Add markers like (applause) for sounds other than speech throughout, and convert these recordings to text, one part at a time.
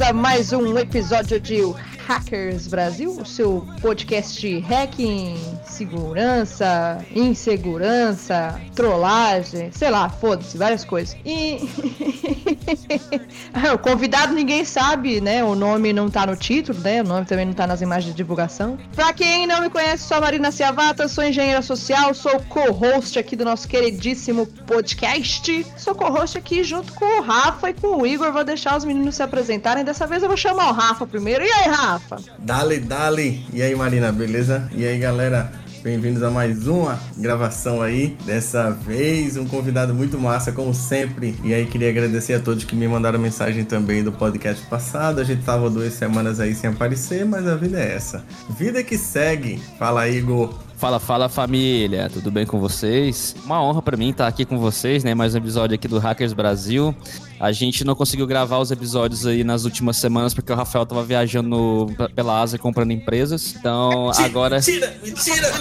a mais um episódio de Hackers Brasil, o seu podcast hacking, segurança, insegurança, trollagem, sei lá, foda-se, várias coisas. E (laughs) o convidado ninguém sabe, né? O nome não tá no título, né? O nome também não tá nas imagens de divulgação. Pra quem não me conhece, sou a Marina Ciavata, sou engenheira social, sou co-host aqui do nosso queridíssimo podcast. Sou co-host aqui junto com o Rafa e com o Igor. Vou deixar os meninos se apresentarem. Dessa vez eu vou chamar o Rafa primeiro. E aí, Rafa? Dale, dale. E aí, Marina, beleza? E aí, galera? Bem-vindos a mais uma gravação aí. Dessa vez, um convidado muito massa, como sempre. E aí, queria agradecer a todos que me mandaram mensagem também do podcast passado. A gente tava duas semanas aí sem aparecer, mas a vida é essa. Vida que segue. Fala, Igor. Fala, fala família, tudo bem com vocês? Uma honra para mim estar aqui com vocês, né? Mais um episódio aqui do Hackers Brasil. A gente não conseguiu gravar os episódios aí nas últimas semanas porque o Rafael tava viajando pela Ásia comprando empresas. Então agora. Mentira, mentira!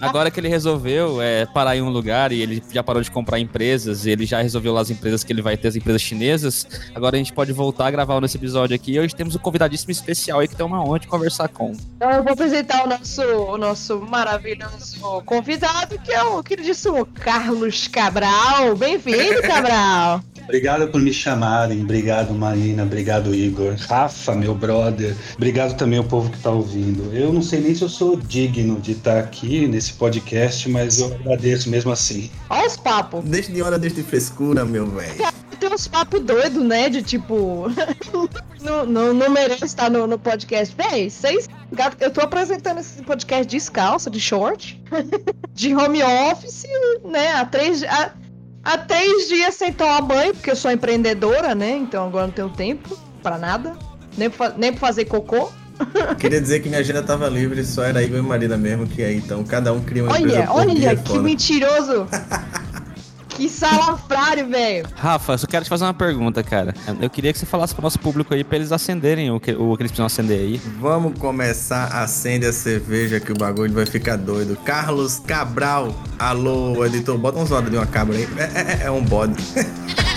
Agora que ele resolveu é, parar em um lugar e ele já parou de comprar empresas, e ele já resolveu lá as empresas que ele vai ter, as empresas chinesas. Agora a gente pode voltar a gravar nesse episódio aqui. E hoje temos um convidadíssimo especial aí que tem uma honra de conversar com. Então eu vou apresentar o nosso, o nosso maravilhoso maravilhoso convidado, que é o queridíssimo Carlos Cabral. Bem-vindo, Cabral! (laughs) Obrigado por me chamarem, obrigado Marina, obrigado Igor, Rafa, meu brother, obrigado também ao povo que está ouvindo. Eu não sei nem se eu sou digno de estar aqui nesse podcast, mas eu agradeço mesmo assim. Olha os papos. Deixa de hora, deixa de frescura, meu velho. Tem uns papos doidos, né? De tipo. (laughs) não, não, não merece estar no, no podcast. Véi, vocês. Eu tô apresentando esse podcast descalço, de short, (laughs) de home office, né? Há três. Há, Há três dias sem tomar banho, porque eu sou empreendedora, né? Então agora não tenho tempo para nada. Nem pra, nem pra fazer cocô. (laughs) Queria dizer que minha agenda tava livre, só era Igor e Marina mesmo, que aí então cada um cria uma olha, empresa Olha, olha, que mentiroso! (laughs) Que salafrário, velho. Rafa, eu só quero te fazer uma pergunta, cara. Eu queria que você falasse pro nosso público aí pra eles acenderem o que, o que eles precisam acender aí. Vamos começar, acende a cerveja que o bagulho vai ficar doido. Carlos Cabral. Alô, editor, bota uns olhos de uma cabra aí. É, é, é um bode. (laughs)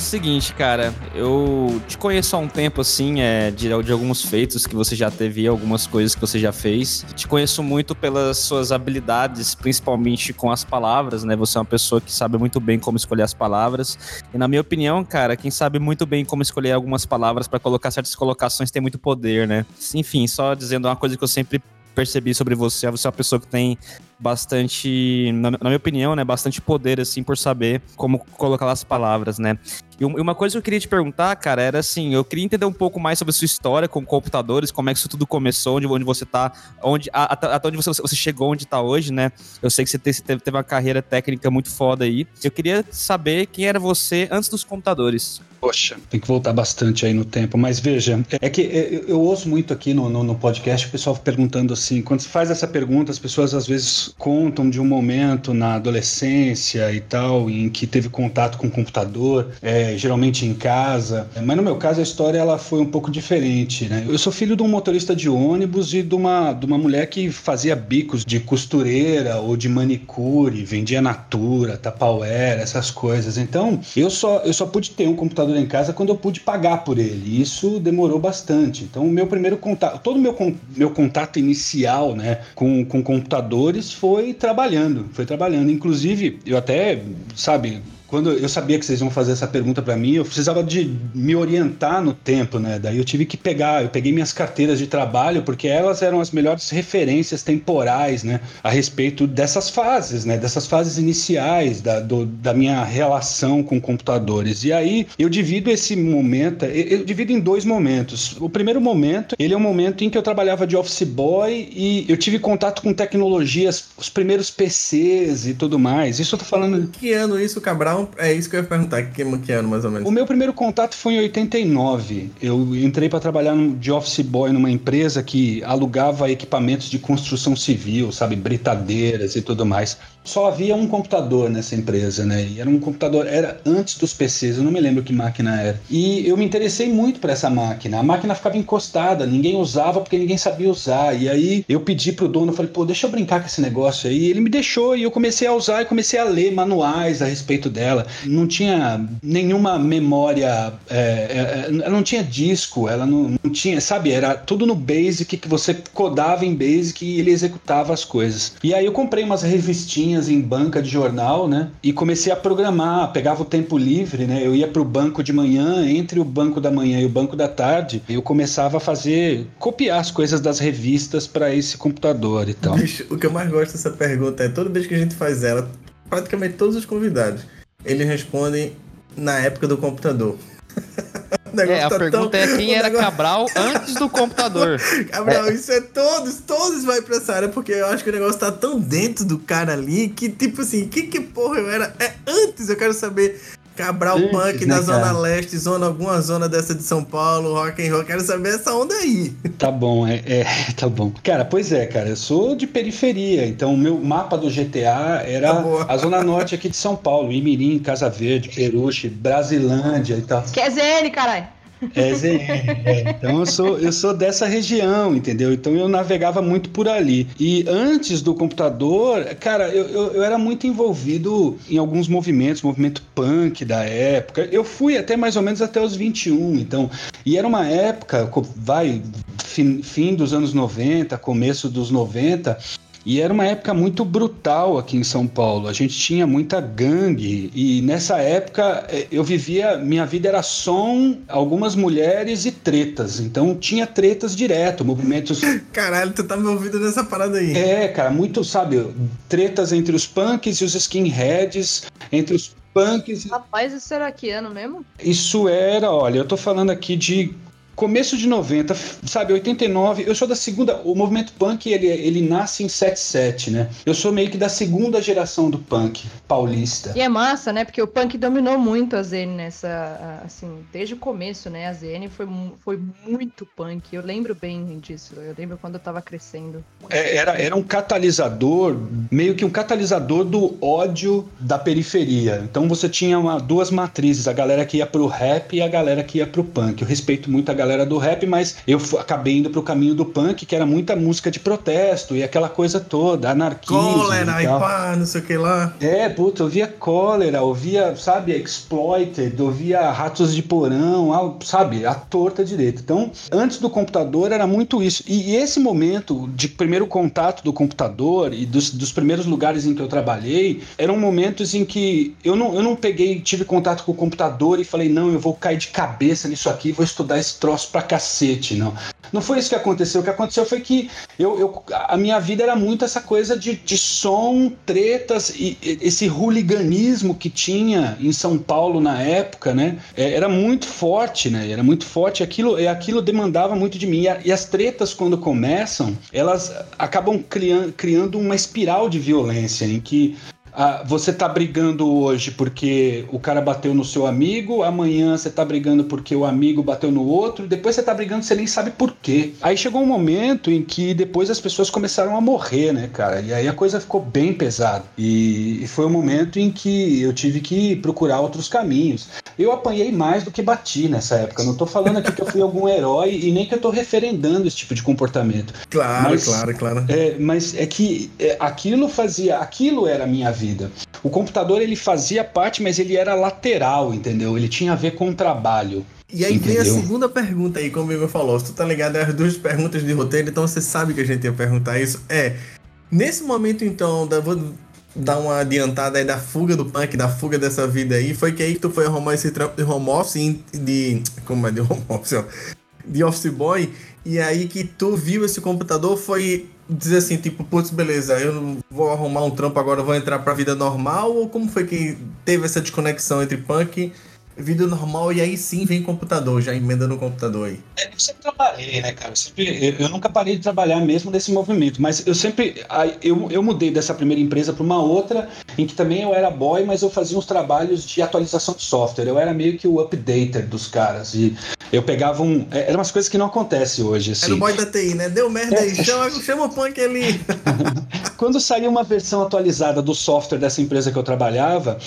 o seguinte, cara, eu te conheço há um tempo, assim, é, de, de alguns feitos que você já teve, algumas coisas que você já fez. Te conheço muito pelas suas habilidades, principalmente com as palavras, né? Você é uma pessoa que sabe muito bem como escolher as palavras. E na minha opinião, cara, quem sabe muito bem como escolher algumas palavras para colocar certas colocações tem muito poder, né? Enfim, só dizendo uma coisa que eu sempre percebi sobre você, você é uma pessoa que tem bastante, na, na, minha opinião, né, bastante poder, assim, por saber como colocar as palavras, né. E uma coisa que eu queria te perguntar, cara, era assim, eu queria entender um pouco mais sobre a sua história com computadores, como é que isso tudo começou, onde, onde você tá, onde, até onde você, você chegou, onde tá hoje, né. Eu sei que você teve, teve uma carreira técnica muito foda aí. Eu queria saber quem era você antes dos computadores. Poxa, tem que voltar bastante aí no tempo. Mas veja, é que é, eu ouço muito aqui no, no, no, podcast o pessoal perguntando assim: quando se faz essa pergunta, as pessoas às vezes contam de um momento na adolescência e tal, em que teve contato com o computador, é, geralmente em casa. Mas no meu caso a história ela foi um pouco diferente, né? Eu sou filho de um motorista de ônibus e de uma, de uma mulher que fazia bicos de costureira ou de manicure, vendia Natura, Tupperware, essas coisas. Então eu só, eu só pude ter um computador em casa quando eu pude pagar por ele. Isso demorou bastante. Então o meu primeiro contato, todo o meu, meu contato inicial, né, com, com computadores foi trabalhando, foi trabalhando. Inclusive, eu até, sabe, quando eu sabia que vocês iam fazer essa pergunta para mim, eu precisava de me orientar no tempo, né? Daí eu tive que pegar, eu peguei minhas carteiras de trabalho porque elas eram as melhores referências temporais, né, a respeito dessas fases, né, dessas fases iniciais da, do, da minha relação com computadores. E aí eu divido esse momento, eu, divido em dois momentos. O primeiro momento, ele é um momento em que eu trabalhava de office boy e eu tive contato com tecnologias, os primeiros PCs e tudo mais. Isso eu tô falando. Que ano isso, Cabral? Então, é isso que eu ia perguntar, que, que ano mais ou menos? O meu primeiro contato foi em 89. Eu entrei para trabalhar de office boy numa empresa que alugava equipamentos de construção civil, sabe, britadeiras e tudo mais. Só havia um computador nessa empresa, né? E era um computador, era antes dos PCs, eu não me lembro que máquina era. E eu me interessei muito por essa máquina. A máquina ficava encostada, ninguém usava porque ninguém sabia usar. E aí eu pedi pro dono, falei, pô, deixa eu brincar com esse negócio aí. E ele me deixou e eu comecei a usar e comecei a ler manuais a respeito dela. Não tinha nenhuma memória, é, é, ela não tinha disco, ela não, não, tinha, sabe? Era tudo no Basic que você codava em Basic e ele executava as coisas. E aí eu comprei umas revistinhas em banca de jornal, né? E comecei a programar, pegava o tempo livre, né? Eu ia pro banco de manhã, entre o banco da manhã e o banco da tarde, eu começava a fazer, copiar as coisas das revistas para esse computador e tal. Bicho, o que eu mais gosto dessa pergunta é toda vez que a gente faz ela, praticamente todos os convidados, eles respondem na época do computador. (laughs) é, a tá pergunta tão... é quem (laughs) era negócio... Cabral antes do computador. (laughs) Cabral, é. isso é todos, todos vai pra essa área, porque eu acho que o negócio tá tão dentro do cara ali que, tipo assim, que que porra eu era? É antes, eu quero saber Cabral Antes, Punk né, na Zona cara? Leste, zona, alguma zona dessa de São Paulo, rock and roll. Quero saber essa onda aí. Tá bom, é, é, (laughs) tá bom. Cara, pois é, cara, eu sou de periferia, então o meu mapa do GTA era tá a Zona Norte aqui de São Paulo, Imirim, Casa Verde, Peruche, Brasilândia e tal. Que é ZN, caralho. É ZN. É. Então eu sou, eu sou dessa região, entendeu? Então eu navegava muito por ali. E antes do computador, cara, eu, eu, eu, era muito envolvido em alguns movimentos, movimento punk da época. Eu fui até mais ou menos até os 21, então. E era uma época, vai, fim, fim dos anos 90, começo dos 90, e era uma época muito brutal aqui em São Paulo. A gente tinha muita gangue e nessa época eh, eu vivia, minha vida era som, algumas mulheres e tretas. Então tinha tretas direto, movimentos. (laughs) Caralho, tu tá me ouvindo nessa parada aí. É, cara, muito, sabe, tretas entre os punks e os skinheads, entre os punks. Rapaz, isso era que ano mesmo? Isso era, olha, eu tô falando aqui de começo de 90, sabe, 89, eu sou da segunda, o movimento punk ele, ele nasce em 77, né? Eu sou meio que da segunda geração do punk paulista. E é massa, né? Porque o punk dominou muito a ZN nessa, assim, desde o começo, né? A ZN foi, foi muito punk. Eu lembro bem disso. Eu lembro quando eu tava crescendo. É, era, era um catalisador, meio que um catalisador do ódio da periferia. Então você tinha uma, duas matrizes, a galera que ia pro rap e a galera que ia pro punk. Eu respeito muito a galera galera do rap, mas eu acabei indo pro caminho do punk, que era muita música de protesto e aquela coisa toda, anarquismo. Cólera e, pá, não sei o que lá. É, puta, eu via cólera, ouvia, sabe, exploited, ouvia ratos de porão, sabe, a torta direita. Então, antes do computador era muito isso. E esse momento de primeiro contato do computador e dos, dos primeiros lugares em que eu trabalhei, eram momentos em que eu não, eu não peguei, tive contato com o computador e falei, não, eu vou cair de cabeça nisso aqui, vou estudar esse troço troço pra cacete, não. Não foi isso que aconteceu. O que aconteceu foi que eu, eu a minha vida era muito essa coisa de, de som, tretas e, e esse hooliganismo que tinha em São Paulo na época, né? É, era muito forte, né? Era muito forte. Aquilo, aquilo demandava muito de mim. E, a, e as tretas, quando começam, elas acabam criando, criando uma espiral de violência em que ah, você tá brigando hoje porque o cara bateu no seu amigo, amanhã você tá brigando porque o amigo bateu no outro, depois você tá brigando você nem sabe por quê. Aí chegou um momento em que depois as pessoas começaram a morrer, né, cara? E aí a coisa ficou bem pesada. E, e foi um momento em que eu tive que procurar outros caminhos. Eu apanhei mais do que bati nessa época. Não tô falando aqui que eu fui algum herói e nem que eu tô referendando esse tipo de comportamento. Claro, mas, claro, claro. É, mas é que é, aquilo fazia, aquilo era a minha vida. O computador ele fazia parte, mas ele era lateral, entendeu? Ele tinha a ver com o trabalho. E aí Entendeu? vem a segunda pergunta aí, como o Igor falou. Se tu tá ligado as duas perguntas de roteiro, então você sabe que a gente ia perguntar isso. É, nesse momento então, da, vou dar uma adiantada aí da fuga do punk, da fuga dessa vida aí, foi que aí que tu foi arrumar esse trampo de home office, de... como é de home office, ó? De office boy, e aí que tu viu esse computador foi dizer assim, tipo, putz, beleza, eu vou arrumar um trampo agora, vou entrar pra vida normal? Ou como foi que teve essa desconexão entre punk vida normal e aí sim vem computador, já emenda no computador aí. É, eu sempre trabalhei, né, cara? Eu, sempre, eu, eu, nunca parei de trabalhar mesmo nesse movimento, mas eu sempre. Eu, eu mudei dessa primeira empresa para uma outra, em que também eu era boy, mas eu fazia uns trabalhos de atualização de software. Eu era meio que o updater dos caras. E eu pegava um. É, eram umas coisas que não acontecem hoje. Assim. Era o boy da TI, né? Deu merda aí, é. chama, chama o punk ali. (laughs) Quando saiu uma versão atualizada do software dessa empresa que eu trabalhava,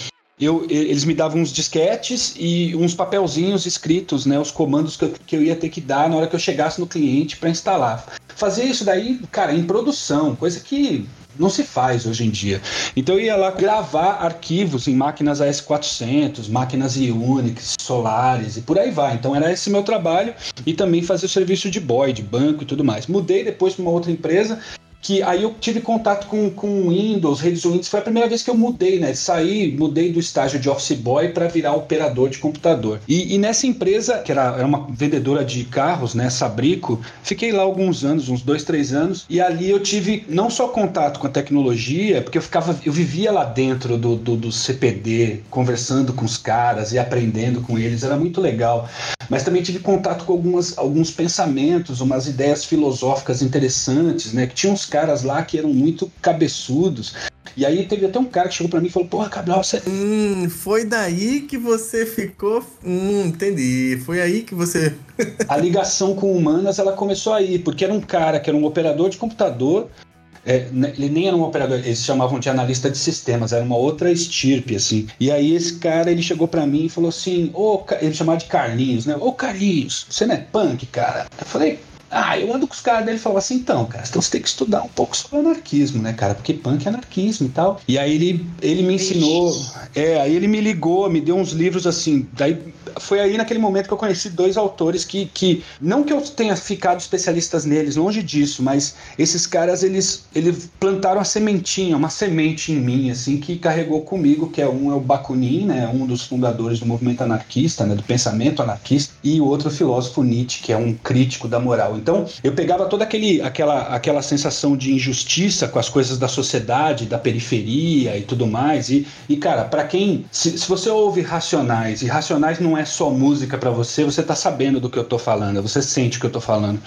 eu, eles me davam uns disquetes e uns papelzinhos escritos, né, os comandos que eu, que eu ia ter que dar na hora que eu chegasse no cliente para instalar. Fazer isso daí, cara, em produção, coisa que não se faz hoje em dia. Então eu ia lá gravar arquivos em máquinas AS400, máquinas Unix, Solaris e por aí vai. Então era esse meu trabalho e também fazer o serviço de boy, de banco e tudo mais. Mudei depois para uma outra empresa que aí eu tive contato com, com Windows, redes Windows, foi a primeira vez que eu mudei, né? Saí, mudei do estágio de office boy para virar operador de computador. E, e, nessa empresa, que era, era uma vendedora de carros, né? Sabrico, fiquei lá alguns anos, uns dois, três anos, e ali eu tive não só contato com a tecnologia, porque eu ficava, eu vivia lá dentro do, do, do CPD, conversando com os caras e aprendendo com eles, era muito legal. Mas também tive contato com algumas, alguns pensamentos, umas ideias filosóficas interessantes, né? Que tinham uns caras lá que eram muito cabeçudos. E aí teve até um cara que chegou para mim e falou: Porra, Cabral, você. Hum, foi daí que você ficou. Hum, entendi. Foi aí que você. (laughs) a ligação com humanas ela começou aí, porque era um cara que era um operador de computador. É, né, ele nem era um operador, eles chamavam de analista de sistemas, era uma outra estirpe, assim. E aí esse cara, ele chegou para mim e falou assim, ô, ele chamava de Carlinhos, né? Ô Carlinhos, você não é punk, cara? Eu falei, ah, eu ando com os caras dele e falava assim, então, cara, então você tem que estudar um pouco sobre anarquismo, né, cara? Porque punk é anarquismo e tal. E aí ele, ele me ensinou, é, aí ele me ligou, me deu uns livros assim, daí foi aí naquele momento que eu conheci dois autores que, que não que eu tenha ficado especialistas neles, longe disso, mas esses caras, eles, eles plantaram a sementinha, uma semente em mim, assim, que carregou comigo, que é um é o Bakunin, né, um dos fundadores do movimento anarquista, né, do pensamento anarquista, e o outro filósofo Nietzsche, que é um crítico da moral. Então, eu pegava toda aquele, aquela, aquela sensação de injustiça com as coisas da sociedade, da periferia e tudo mais. E, e cara, para quem. Se, se você ouve Racionais, e Racionais não é só música para você, você tá sabendo do que eu tô falando, você sente o que eu tô falando.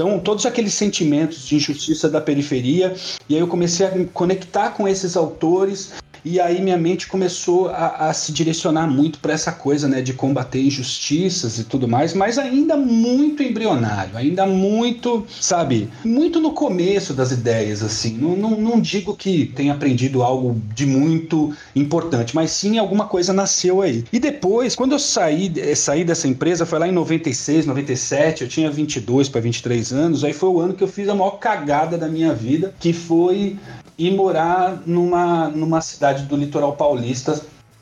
Então, todos aqueles sentimentos de injustiça da periferia, e aí eu comecei a me conectar com esses autores e aí minha mente começou a, a se direcionar muito para essa coisa, né, de combater injustiças e tudo mais, mas ainda muito embrionário, ainda muito, sabe, muito no começo das ideias, assim. Não, não, não digo que tenha aprendido algo de muito importante, mas sim alguma coisa nasceu aí. E depois, quando eu saí, eh, saí dessa empresa, foi lá em 96, 97, eu tinha 22 para 23 anos, aí foi o ano que eu fiz a maior cagada da minha vida, que foi ir morar numa, numa cidade do litoral paulista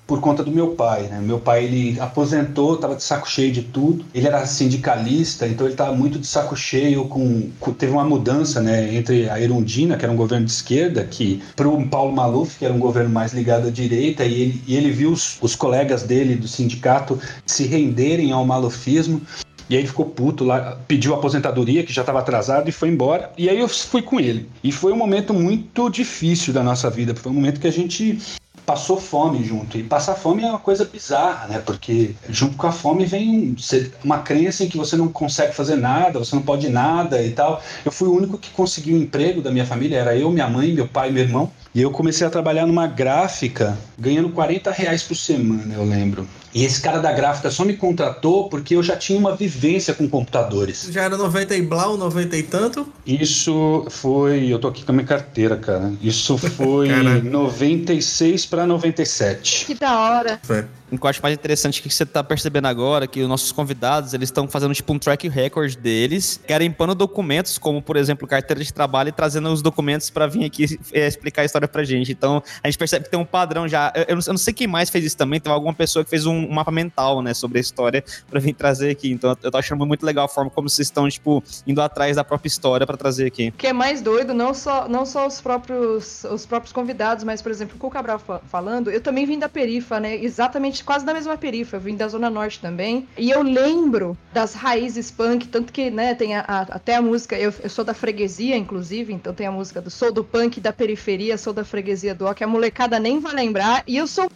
por conta do meu pai, né? Meu pai ele aposentou, estava de saco cheio de tudo. Ele era sindicalista, então ele estava muito de saco cheio com, com, teve uma mudança, né, entre a Erundina, que era um governo de esquerda, que para o Paulo Maluf, que era um governo mais ligado à direita, e ele, e ele viu os, os colegas dele do sindicato se renderem ao malufismo. E aí ele ficou puto lá, pediu aposentadoria, que já estava atrasado, e foi embora. E aí eu fui com ele. E foi um momento muito difícil da nossa vida. Foi um momento que a gente passou fome junto. E passar fome é uma coisa bizarra, né? Porque junto com a fome vem uma crença em que você não consegue fazer nada, você não pode nada e tal. Eu fui o único que conseguiu um emprego da minha família, era eu, minha mãe, meu pai e meu irmão. E eu comecei a trabalhar numa gráfica, ganhando 40 reais por semana, eu lembro. E esse cara da gráfica só me contratou porque eu já tinha uma vivência com computadores. Já era 90 e blau, 90 e tanto? Isso foi. Eu tô aqui com a minha carteira, cara. Isso (laughs) foi 96 para 97. Que da hora. Foi. O que eu acho mais interessante que você tá percebendo agora que os nossos convidados, eles estão fazendo tipo um track record deles, garimpando documentos, como por exemplo, carteira de trabalho e trazendo os documentos para vir aqui é, explicar a história pra gente. Então, a gente percebe que tem um padrão já. Eu, eu, não, sei quem mais fez isso também, tem alguma pessoa que fez um, um mapa mental, né, sobre a história para vir trazer aqui. Então, eu tô achando muito legal a forma como vocês estão, tipo, indo atrás da própria história para trazer aqui. O que é mais doido, não só, não só os próprios os próprios convidados, mas por exemplo, o Cabral falando, eu também vim da perifa, né? Exatamente quase da mesma perifa eu vim da Zona Norte também. E eu lembro das raízes punk, tanto que, né, tem a, a, até a música, eu, eu, sou da freguesia, inclusive, então tem a música do Sou do Punk da periferia, sou da freguesia do O, que a molecada nem vai lembrar. E eu sou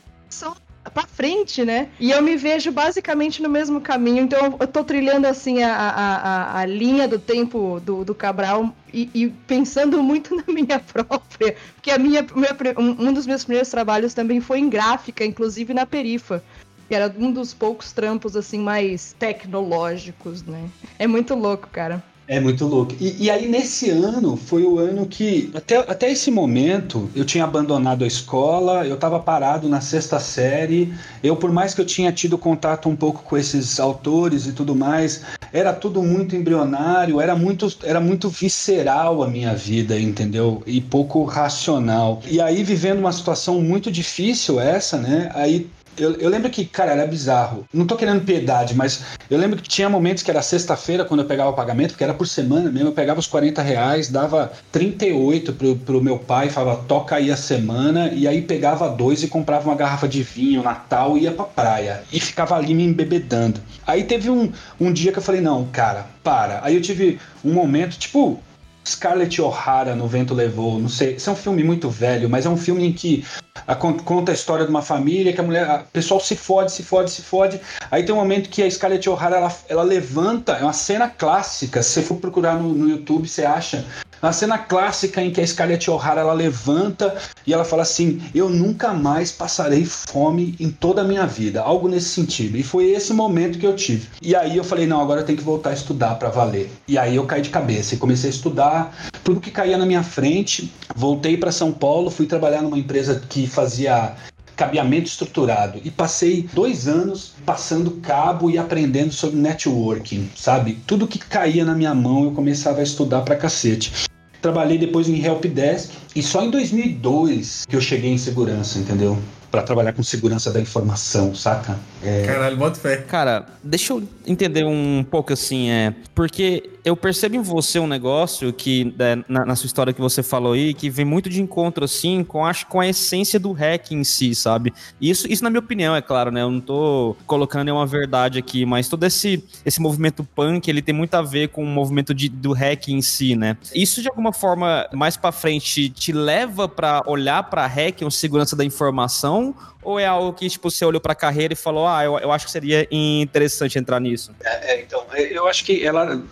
pra frente, né? E eu me vejo basicamente no mesmo caminho. Então eu tô trilhando assim a, a, a, a linha do tempo do, do Cabral e, e, pensando muito (laughs) na minha própria. Porque a minha, minha, um dos meus primeiros trabalhos também foi em gráfica, inclusive na Perifa que era um dos poucos trampos assim mais tecnológicos, né? É muito louco, cara. É muito louco. E, e, aí, nesse ano, foi o ano que, até, até esse momento, eu tinha abandonado a escola, eu estava parado na sexta série. Eu, por mais que eu tinha tido contato um pouco com esses autores e tudo mais, era tudo muito embrionário, era muito, era muito visceral a minha vida, entendeu? E pouco racional. E aí, vivendo uma situação muito difícil, essa, né? Aí eu, eu, lembro que, cara, era bizarro. Não tô querendo piedade, mas eu lembro que tinha momentos que era sexta-feira, quando eu pegava o pagamento, porque era por semana mesmo, eu pegava os 40 reais, dava 38 pro, pro meu pai, falava, toca aí a semana, e aí pegava dois e comprava uma garrafa de vinho, Natal, e ia pra praia. E ficava ali me embebedando. Aí teve um, um dia que eu falei, não, cara, para. Aí eu tive um momento, tipo, Scarlett O'Hara no Vento Levou, não sei, esse é um filme muito velho, mas é um filme em que a, conta a história de uma família que a mulher, o pessoal se fode, se fode, se fode. Aí tem um momento que a Scarlett O'Hara ela, ela levanta, é uma cena clássica. Se você for procurar no, no YouTube, você acha uma cena clássica em que a Scarlett O'Hara ela levanta e ela fala assim: Eu nunca mais passarei fome em toda a minha vida. Algo nesse sentido. E foi esse momento que eu tive. E aí eu falei: Não, agora eu tenho que voltar a estudar para valer. E aí eu caí de cabeça e comecei a estudar tudo que caía na minha frente. Voltei para São Paulo, fui trabalhar numa empresa que fazia cabeamento estruturado e passei dois anos passando cabo e aprendendo sobre networking, sabe? Tudo que caía na minha mão eu começava a estudar pra cacete. Trabalhei depois em helpdesk e só em 2002 que eu cheguei em segurança, entendeu? para trabalhar com segurança da informação, saca? É... Caralho, bota fé. Cara, deixa eu entender um pouco assim, é. Porque eu percebo em você um negócio que, é, na, na, sua história que você falou aí, que vem muito de encontro, assim, com, acho, com a essência do hack em si, sabe? Isso, isso na minha opinião, é claro, né? Eu não tô colocando nenhuma verdade aqui, mas todo esse, esse movimento punk, ele tem muito a ver com o movimento de, do hack em si, né? Isso, de alguma forma, mais para frente, te leva para olhar para hack, uma segurança da informação, ou é algo que, tipo, você olhou para a carreira e falou, ah, eu, eu acho que seria interessante entrar nisso? É, é, então, é, eu acho que ela,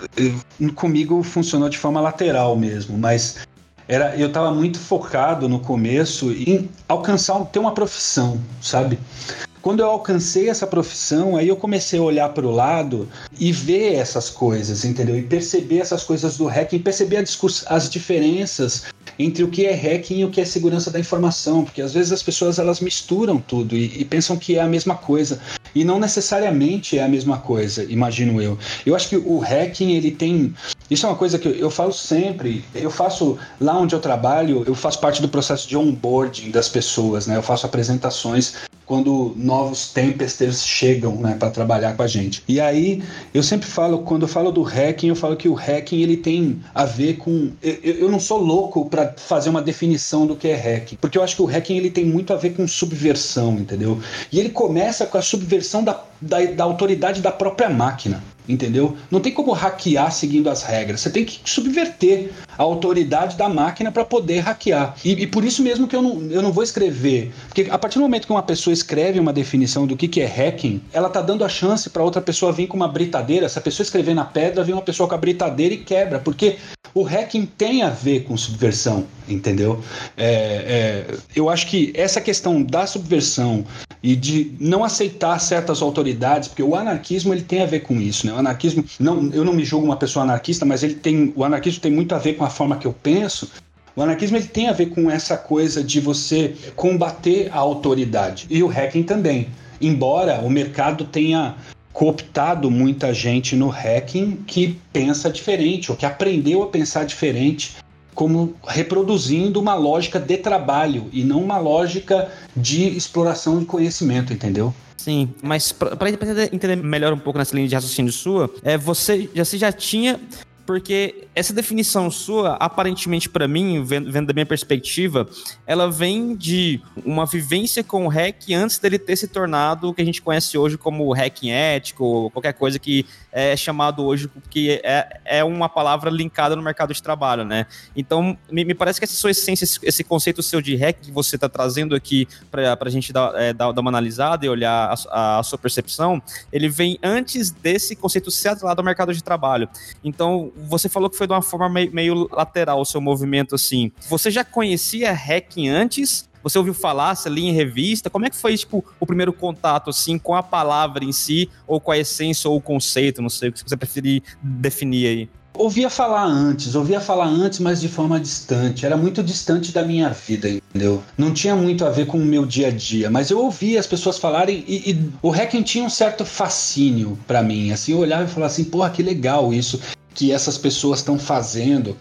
comigo, funcionou de forma lateral mesmo, mas era, eu estava muito focado no começo em alcançar, ter uma profissão, sabe? Quando eu alcancei essa profissão, aí eu comecei a olhar para o lado e ver essas coisas, entendeu? E perceber essas coisas do hacking, perceber as diferenças entre o que é hacking e o que é segurança da informação, porque às vezes as pessoas elas misturam tudo e, e pensam que é a mesma coisa e não necessariamente é a mesma coisa, imagino eu. Eu acho que o hacking ele tem isso é uma coisa que eu, eu falo sempre. Eu faço lá onde eu trabalho, eu faço parte do processo de onboarding das pessoas, né? Eu faço apresentações quando novos tempesters chegam né, para trabalhar com a gente. E aí eu sempre falo, quando eu falo do hacking, eu falo que o hacking ele tem a ver com. Eu, eu não sou louco para fazer uma definição do que é hacking, porque eu acho que o hacking ele tem muito a ver com subversão, entendeu? E ele começa com a subversão da, da, da autoridade da própria máquina entendeu? Não tem como hackear seguindo as regras. Você tem que subverter a autoridade da máquina para poder hackear. E, e, por isso mesmo que eu não, eu não vou escrever. Porque a partir do momento que uma pessoa escreve uma definição do que, que é hacking, ela tá dando a chance para outra pessoa vir com uma britadeira. Se a pessoa escrever na pedra, vem uma pessoa com a britadeira e quebra. Porque o hacking tem a ver com subversão, entendeu? É, é, eu acho que essa questão da subversão e de não aceitar certas autoridades, porque o anarquismo ele tem a ver com isso, né? O anarquismo, não, eu não me julgo uma pessoa anarquista, mas ele tem, o anarquismo tem muito a ver com a forma que eu penso. O anarquismo ele tem a ver com essa coisa de você combater a autoridade e o hacking também. Embora o mercado tenha cooptado muita gente no hacking que pensa diferente ou que aprendeu a pensar diferente, como reproduzindo uma lógica de trabalho e não uma lógica de exploração de conhecimento, entendeu? Sim, mas para entender melhor um pouco nessa linha de raciocínio sua, é você você já tinha porque essa definição sua, aparentemente para mim, vendo, vendo, da minha perspectiva, ela vem de uma vivência com o hack antes dele ter se tornado o que a gente conhece hoje como hacking ético, ou qualquer coisa que é chamado hoje, que é, é uma palavra linkada no mercado de trabalho, né? Então, me, me parece que essa sua essência, esse, esse conceito seu de hack que você está trazendo aqui para a gente dar, é, dar, dar, uma analisada e olhar a, a, sua percepção, ele vem antes desse conceito ser atrelado ao mercado de trabalho. Então, você falou que foi de uma forma meio, meio lateral o seu movimento, assim. Você já conhecia hacking antes? Você ouviu falar, você lia em revista? Como é que foi, tipo, o primeiro contato, assim, com a palavra em si, ou com a essência, ou o conceito, não sei, o que você preferir definir aí? Ouvia falar antes, ouvia falar antes, mas de forma distante. Era muito distante da minha vida, entendeu? Não tinha muito a ver com o meu dia a dia, mas eu ouvia as pessoas falarem e, e o hacking tinha um certo fascínio para mim. Assim, eu olhava e falava assim, porra, que legal isso que essas pessoas estão fazendo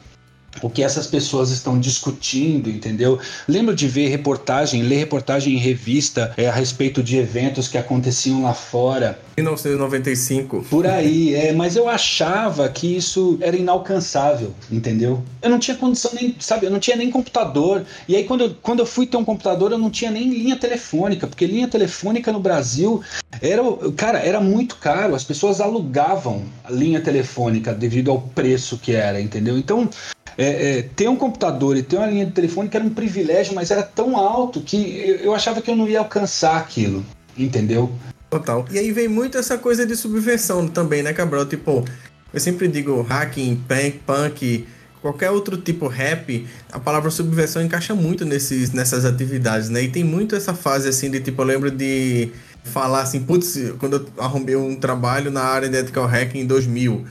o que essas pessoas estão discutindo, entendeu? Lembro de ver reportagem, ler reportagem em revista é, a respeito de eventos que aconteciam lá fora. 1995. Por aí, é, mas eu achava que isso era inalcançável, entendeu? Eu não tinha condição nem, sabe, eu não tinha nem computador. E aí quando eu, quando eu fui ter um computador, eu não tinha nem linha telefônica, porque linha telefônica no Brasil era, cara, era muito caro. As pessoas alugavam a linha telefônica devido ao preço que era, entendeu? Então, é, é, ter um computador e ter uma linha de telefone que era um privilégio, mas era tão alto que eu, eu achava que eu não ia alcançar aquilo, entendeu? Total. E aí vem muito essa coisa de subversão também, né, Cabral? Tipo, eu sempre digo hacking, punk, punk, qualquer outro tipo rap, a palavra subversão encaixa muito nesses, nessas atividades, né? E tem muito essa fase assim de tipo, eu lembro de falar assim, putz, quando eu arrumei um trabalho na área de ethical hacking em 2000,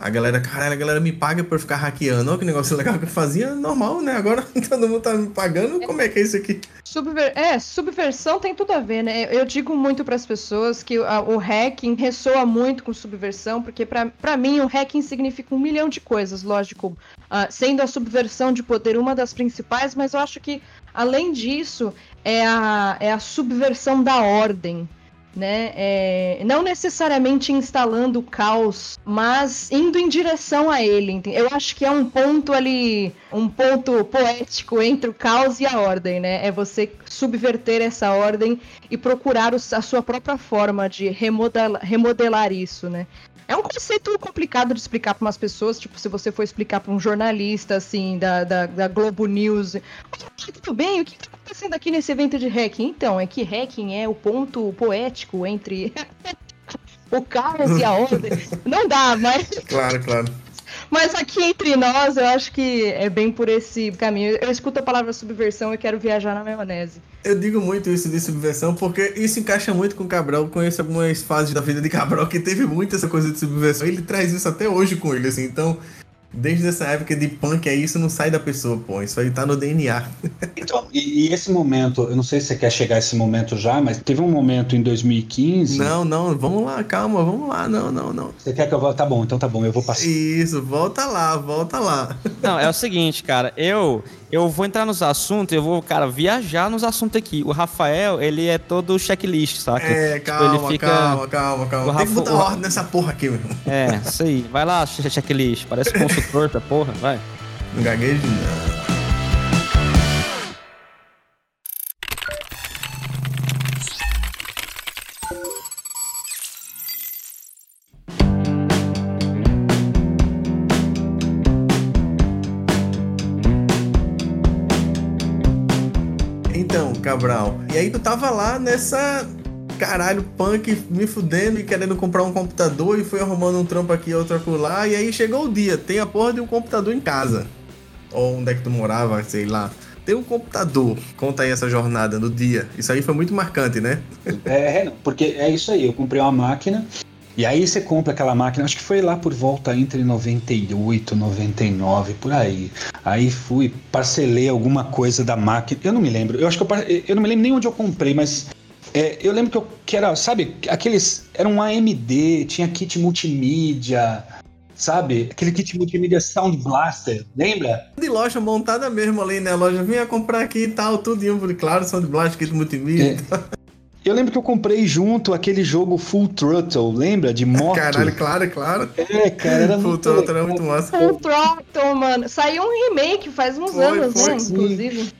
a galera, caralho, a galera me paga por ficar hackeando. Olha que negócio legal que eu fazia, normal, né? Agora (laughs) todo mundo tá me pagando, como é que é isso aqui? Subver é, subversão tem tudo a ver, né? Eu digo muito para as pessoas que a, o hacking ressoa muito com subversão, porque para mim o hacking significa um milhão de coisas, lógico. Uh, sendo a subversão de poder uma das principais, mas eu acho que, além disso, é a, é a subversão da ordem, né? É, não necessariamente instalando o caos, mas indo em direção a ele. Eu acho que é um ponto ali, um ponto poético entre o caos e a ordem, né? É você subverter essa ordem e procurar a sua própria forma de remodelar, remodelar isso, né? É um conceito complicado de explicar para umas pessoas, tipo, se você for explicar para um jornalista, assim, da, da, da Globo News. Tudo bem, o que está acontecendo aqui nesse evento de hacking? Então, é que hacking é o ponto poético entre (laughs) o caos e a ordem. Não dá, mas. Claro, claro. Mas aqui entre nós, eu acho que é bem por esse caminho. Eu escuto a palavra subversão e quero viajar na maionese. Eu digo muito isso de subversão porque isso encaixa muito com o Cabral. Eu conheço algumas fases da vida de Cabral que teve muito essa coisa de subversão. Ele traz isso até hoje com ele, assim. Então, Desde essa época de punk é isso, não sai da pessoa, pô. Isso aí tá no DNA. (laughs) Então, e, e, esse momento, eu não sei se você quer chegar a esse momento já, mas teve um momento em 2015. Não, não, vamos lá, calma, vamos lá. Não, não, não. Você quer que eu volte? Tá bom, então tá bom, eu vou passar. Isso, volta lá, volta lá. Não, é o seguinte, cara, eu eu vou entrar nos assuntos, eu vou, cara, viajar nos assuntos aqui. O Rafael, ele é todo checklist, saca? É, calma, tipo, fica... calma, calma, calma. Tem que botar o... ordem nessa porra aqui, meu. É, isso aí. Vai lá, checklist. Parece consultor, essa porra, vai. Não gaguejo, não. Cabral. E aí tu tava lá nessa caralho, punk me fudendo e querendo comprar um computador e foi arrumando um trampo aqui, outro acolá. E aí chegou o dia, tem a porra de um computador em casa. Ou onde é que tu morava, sei lá. Tem um computador. Conta aí essa jornada no dia. Isso aí foi muito marcante, né? É porque é isso aí. Eu comprei uma máquina e aí você compra aquela máquina, acho que foi lá por volta entre 98, 99, por aí. Aí fui, parcelei alguma coisa da máquina. Eu não me lembro. Eu acho que eu, eu não me lembro nem onde eu comprei, mas é, eu lembro que, eu, que era, sabe, aqueles. Era um AMD, tinha kit multimídia, sabe? Aquele kit multimídia Sound Blaster, lembra? De loja montada mesmo ali, né? A loja vinha comprar aqui e tal, tudo claro, Sound Blaster, kit multimídia. É. (laughs) Eu lembro que eu comprei junto aquele jogo Full Throttle, lembra? De moto. Caralho, claro, claro. É, cara, era Full muito Throttle legal. era muito massa. Full Throttle, mano. Saiu um remake faz uns Foi, anos, foi, né? sim. Inclusive.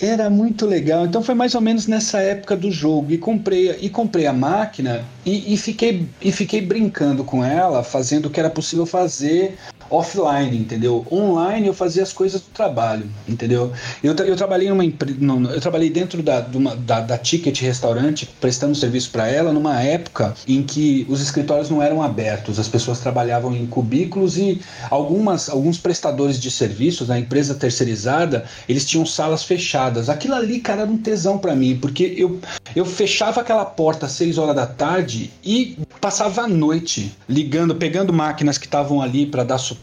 Era muito legal. Então foi mais ou menos nessa época do jogo. E comprei, e comprei a máquina e, e fiquei, e fiquei brincando com ela, fazendo o que era possível fazer offline, entendeu? Online eu fazia as coisas do trabalho, entendeu? Eu, eu trabalhei numa empre- no- eu trabalhei dentro da, uma- da, da Ticket Restaurante, prestando serviço para ela, numa época em que os escritórios não eram abertos, as pessoas trabalhavam em cubículos e algumas, alguns prestadores de serviços, na empresa terceirizada, eles tinham salas fechadas. Aquilo ali, cara, era um tesão para mim, porque eu, eu fechava aquela porta às 6 horas da tarde e passava a noite ligando, pegando máquinas que estavam ali para dar suporte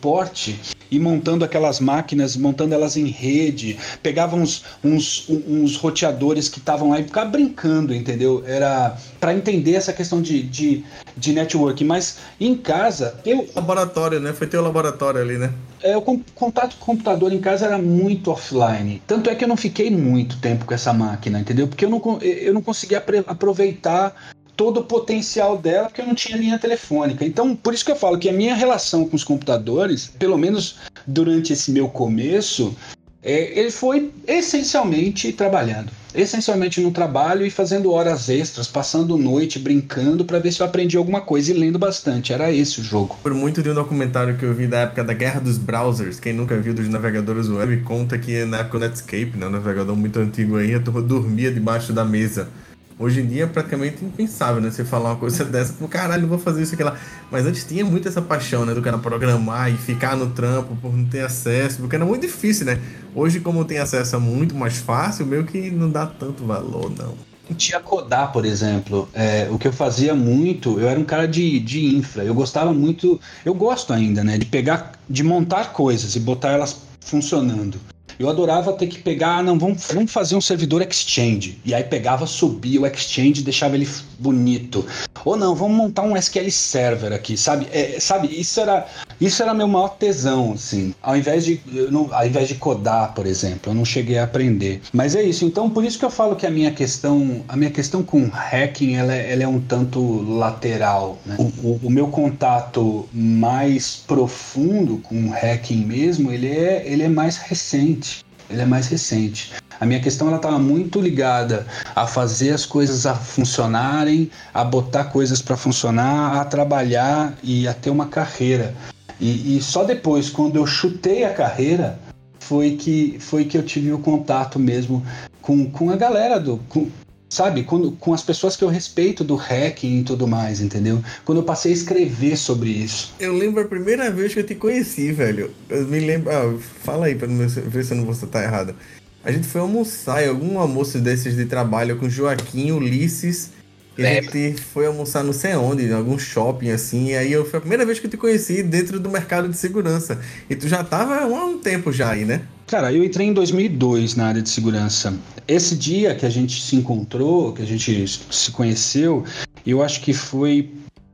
e montando aquelas máquinas, montando elas em rede, pegava uns, uns, uns roteadores que estavam lá e ficava brincando, entendeu? Era para entender essa questão de, de, de network. Mas em casa, eu, Laboratório, né? Foi teu laboratório ali, né? é, o con- contato com o computador em casa era muito offline. Tanto é que eu não fiquei muito tempo com essa máquina, entendeu? Porque eu não, eu não conseguia aproveitar todo o potencial dela, porque eu não tinha linha telefônica. Então, por isso que eu falo que a minha relação com os computadores, pelo menos durante esse meu começo, é, ele foi essencialmente trabalhando. Essencialmente no trabalho e fazendo horas extras, passando noite brincando para ver se eu aprendi alguma coisa e lendo bastante. Era esse o jogo. Por muito de um documentário que eu vi da época da Guerra dos Browsers, quem nunca viu dos navegadores web, conta que na época do Netscape, né, um navegador muito antigo aí, a turma dormia debaixo da mesa. Hoje em dia é praticamente impensável, né? Você falar uma coisa (laughs) dessa, pô, caralho, não vou fazer isso aqui lá. Mas antes tinha muito essa paixão, né? Do cara programar e ficar no trampo por não ter acesso, porque era muito difícil, né? Hoje, como tem acesso é muito mais fácil, meio que não dá tanto valor, não. Tinha codar, por exemplo. É, o que eu fazia muito, eu era um cara de, de infra. Eu gostava muito, eu gosto ainda, né? De pegar, de montar coisas e botar elas funcionando. Eu adorava ter que pegar, ah, não, vamos, vamos fazer um servidor Exchange. E aí pegava, subia o Exchange, deixava ele bonito. Ou não, vamos montar um SQL Server aqui, sabe? É, sabe, isso era, isso era meu maior tesão, assim. Ao invés de, não- ao invés de codar, por exemplo, eu não cheguei a aprender. Mas é isso. Então, por isso que eu falo que a minha questão, a minha questão com hacking, ela, é- ela é um tanto lateral. Né? O, o- o meu contato mais profundo com hacking mesmo, ele é, ele é mais recente. Ele é mais recente. A minha questão ela estava muito ligada a fazer as coisas a funcionarem, a botar coisas para funcionar, a trabalhar e a ter uma carreira. E, e só depois, quando eu chutei a carreira, foi que, foi que eu tive o contato mesmo com, com a galera do. Com, sabe, quando, com as pessoas que eu respeito do hacking e tudo mais, entendeu? Quando eu passei a escrever sobre isso. Eu lembro a primeira vez que eu te conheci, velho. Eu me lembro. Ah, fala aí pra ver se eu não vou estar errado. A gente foi almoçar em algum almoço desses de trabalho com Joaquim, Ulisses. E a gente foi almoçar não sei onde, em algum shopping assim. E aí eu, foi a primeira vez que eu te conheci dentro do mercado de segurança. E tu já tava há um tempo já aí, né? Cara, eu entrei em 2002 na área de segurança. Esse dia que a gente se encontrou, que a gente se conheceu, eu acho que foi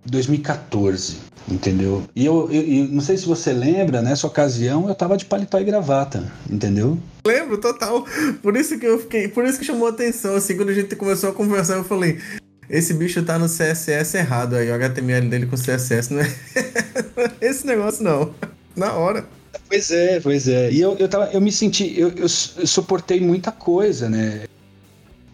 2014, entendeu? E eu, eu- eu não sei se você lembra, nessa ocasião eu tava de paletó e gravata, entendeu? Lembro, total. Por isso que eu fiquei. Por isso que chamou a atenção. Assim, quando a gente começou a conversar, eu falei. Esse bicho tá no CSS errado aí, o HTML dele com CSS não é (laughs) esse negócio não. Na hora. Pois é, pois é. E eu, eu, tava, eu me senti, eu, eu, eu suportei muita coisa, né?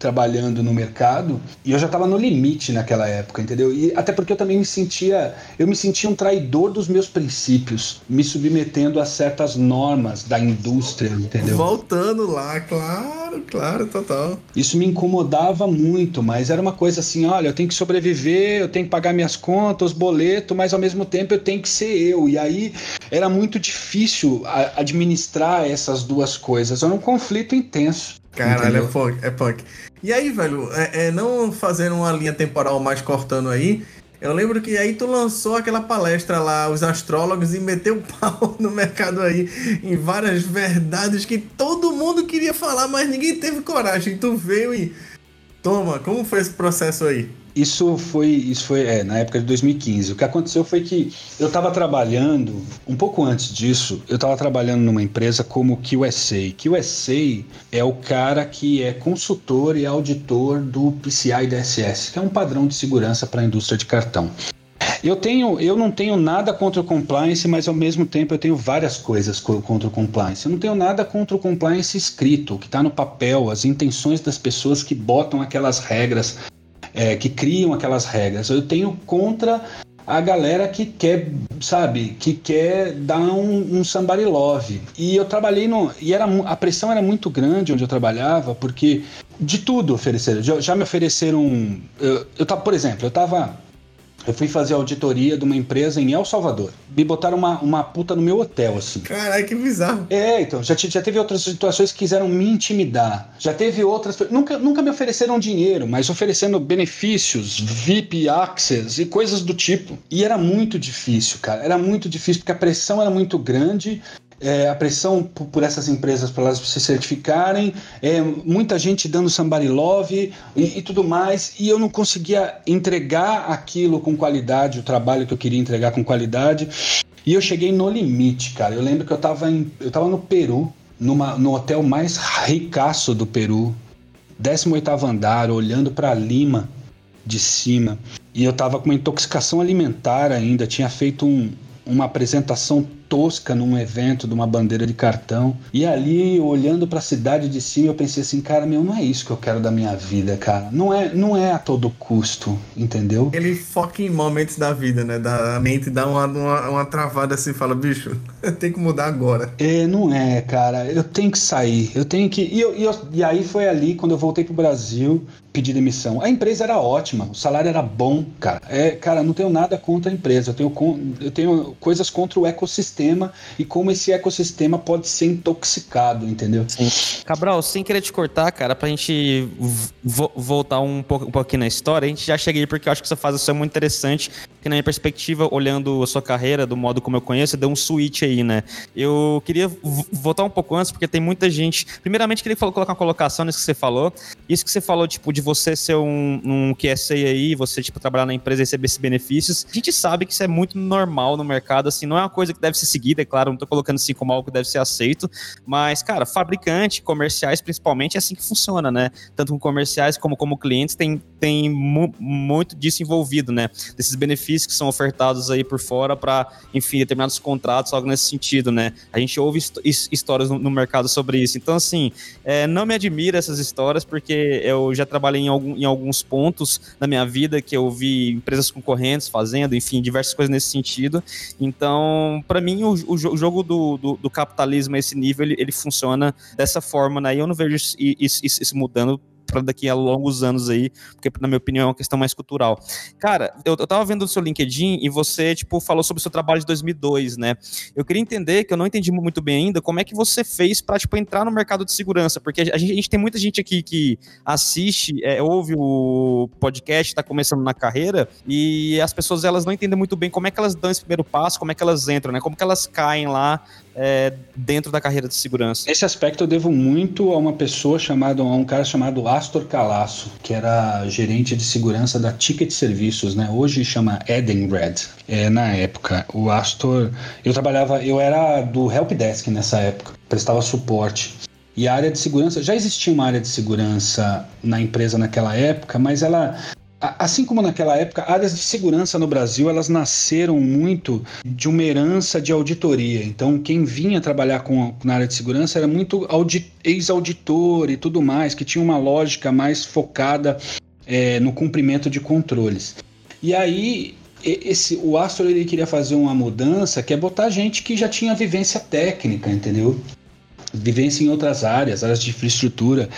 Trabalhando no mercado e eu já estava no limite naquela época, entendeu? E até porque eu também me sentia, eu me sentia um traidor dos meus princípios, me submetendo a certas normas da indústria, entendeu? Voltando lá, claro, claro, total. Isso me incomodava muito, mas era uma coisa assim, olha, eu tenho que sobreviver, eu tenho que pagar minhas contas, boleto, mas ao mesmo tempo eu tenho que ser eu. E aí era muito difícil administrar essas duas coisas. Era um conflito intenso. Caralho, entendeu? é punk, é punk. E aí, velho, é, é, não fazendo uma linha temporal mais cortando aí, eu lembro que aí tu lançou aquela palestra lá, os astrólogos, e meteu pau (laughs) no mercado aí, em várias verdades que todo mundo queria falar, mas ninguém teve coragem. Tu veio e. Toma, como foi esse processo aí? Isso foi, isso foi é, na época de 2015. O que aconteceu foi que eu estava trabalhando, um pouco antes disso, eu estava trabalhando numa empresa como QSA. QSA é o cara que é consultor e auditor do PCI DSS, que é um padrão de segurança para a indústria de cartão. Eu tenho, eu não tenho nada contra o compliance, mas ao mesmo tempo eu tenho várias coisas contra o compliance. Eu não tenho nada contra o compliance escrito, que está no papel, as intenções das pessoas que botam aquelas regras, é, que criam aquelas regras. Eu tenho contra a galera que quer, sabe, que quer dar um, um somebody love. E eu trabalhei no. E era, a pressão era muito grande onde eu trabalhava, porque de tudo ofereceram. Já, me ofereceram. Eu, eu tava, por exemplo, eu tava eu fui fazer auditoria de uma empresa em El Salvador. Me botaram uma, uma puta no meu hotel, assim. Caralho, que bizarro. É, então, já, já teve outras situações que quiseram me intimidar. Já teve outras. Nunca, nunca me ofereceram dinheiro, mas oferecendo benefícios, VIP access e coisas do tipo. E era muito difícil, cara. Era muito difícil, porque a pressão era muito grande é, a pressão por, essas empresas para elas se certificarem, é, muita gente dando somebody love e, e, tudo mais, e eu não conseguia entregar aquilo com qualidade, o trabalho que eu queria entregar com qualidade. E eu cheguei no limite, cara. Eu lembro que eu estava em, eu tava no Peru, numa, no hotel mais ricaço do Peru, 18 andar, olhando para Lima de cima. E eu estava com uma intoxicação alimentar ainda, tinha feito um, uma apresentação tosca num evento de uma bandeira de cartão. E ali, olhando para a cidade de cima, eu pensei assim, cara, meu, não é isso que eu quero da minha vida, cara. Não é, não é a todo custo, entendeu? Ele foca em momentos da vida, né? Da mente dá uma, uma, uma travada assim, fala, bicho, (laughs) tem que mudar agora. É, não é, cara. Eu tenho que sair. Eu tenho que. E, eu, e, eu, e aí foi ali, quando eu voltei pro Brasil, pedir demissão. A empresa era ótima, o salário era bom, cara. É, cara, não tenho nada contra a empresa. Eu tenho, eu tenho coisas contra o ecossistema e como esse ecossistema pode ser intoxicado, entendeu? Sim. Cabral, sem querer te cortar, cara, pra gente vo voltar um, pouco, um pouquinho na história, a gente já chega aí porque eu acho que essa fase é muito interessante, que na minha perspectiva, olhando a sua carreira, do modo como eu conheço, deu um switch aí, né? Eu queria voltar um pouco antes, porque tem muita gente. Primeiramente, queria colocar uma colocação nisso que você falou. Isso que você falou, tipo, de de você ser um, um QSA aí, você, tipo, trabalhar na empresa e receber esses benefícios, a gente sabe que isso é muito normal no mercado, assim, não é uma coisa que deve ser seguida, é claro, não tô colocando assim como algo que deve ser aceito, mas, cara, fabricante, comerciais, principalmente, é assim que funciona, né? Tanto com comerciais como como clientes, tem, tem mu muito disso envolvido, né? Desses benefícios que são ofertados aí por fora para, enfim, determinados contratos, algo nesse sentido, né? A gente ouve histórias no, no, mercado sobre isso. Então, assim, é, não me admira essas histórias, porque eu já trabalhei em, algum, em alguns pontos na minha vida que eu vi empresas concorrentes fazendo, enfim, diversas coisas nesse sentido. Então, para mim, o, o, jogo do, do, do, capitalismo a esse nível, ele, ele funciona dessa forma, né? E eu não vejo isso, isso, isso mudando para daqui a longos anos aí, porque na minha opinião é uma questão mais cultural. Cara, eu, eu tava vendo o seu LinkedIn e você, tipo, falou sobre o seu trabalho de 2002, né? Eu queria entender, que eu não entendi muito bem ainda, como é que você fez para tipo, entrar no mercado de segurança, porque a gente, a gente tem muita gente aqui que assiste, é, ouve o podcast, está começando na carreira, e as pessoas, elas não entendem muito bem como é que elas dão esse primeiro passo, como é que elas entram, né? Como que elas caem lá é, dentro da carreira de segurança. Esse aspecto eu devo muito a uma pessoa chamada, a um cara chamado Astor Calasso, que era gerente de segurança da Ticket Serviços, né? Hoje chama Edenred. É, na época, o Astor, eu trabalhava, eu era do Help Desk nessa época, prestava suporte. E a área de segurança, já existia uma área de segurança na empresa naquela época, mas ela Assim como naquela época, áreas de segurança no Brasil elas nasceram muito de uma herança de auditoria. Então, quem vinha trabalhar com, na área de segurança era muito ex-auditor e tudo mais, que tinha uma lógica mais focada é, no cumprimento de controles. E aí, esse, o Astro ele queria fazer uma mudança que é botar gente que já tinha vivência técnica, entendeu? Vivência em outras áreas, áreas de infraestrutura.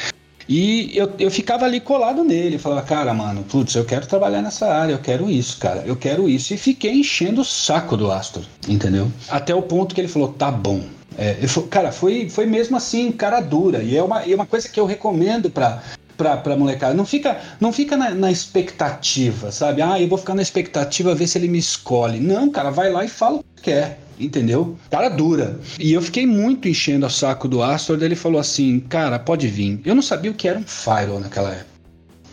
E eu, eu ficava ali colado nele, falava, cara, mano, putz, eu quero trabalhar nessa área, eu quero isso, cara, eu quero isso. E fiquei enchendo o saco do Astor, entendeu? Até o ponto que ele falou, tá bom. É, eu, cara, foi, foi mesmo assim, cara dura. E é uma, é uma coisa que eu recomendo pra, pra, pra molecada. Não fica, não fica na, na, expectativa, sabe? Ah, eu vou ficar na expectativa ver se ele me escolhe. Não, cara, vai lá e fala o que quer entendeu? Cara dura. E eu fiquei muito enchendo o saco do Astor, daí ele falou assim, cara, pode vir. Eu não sabia o que era um firewall naquela época.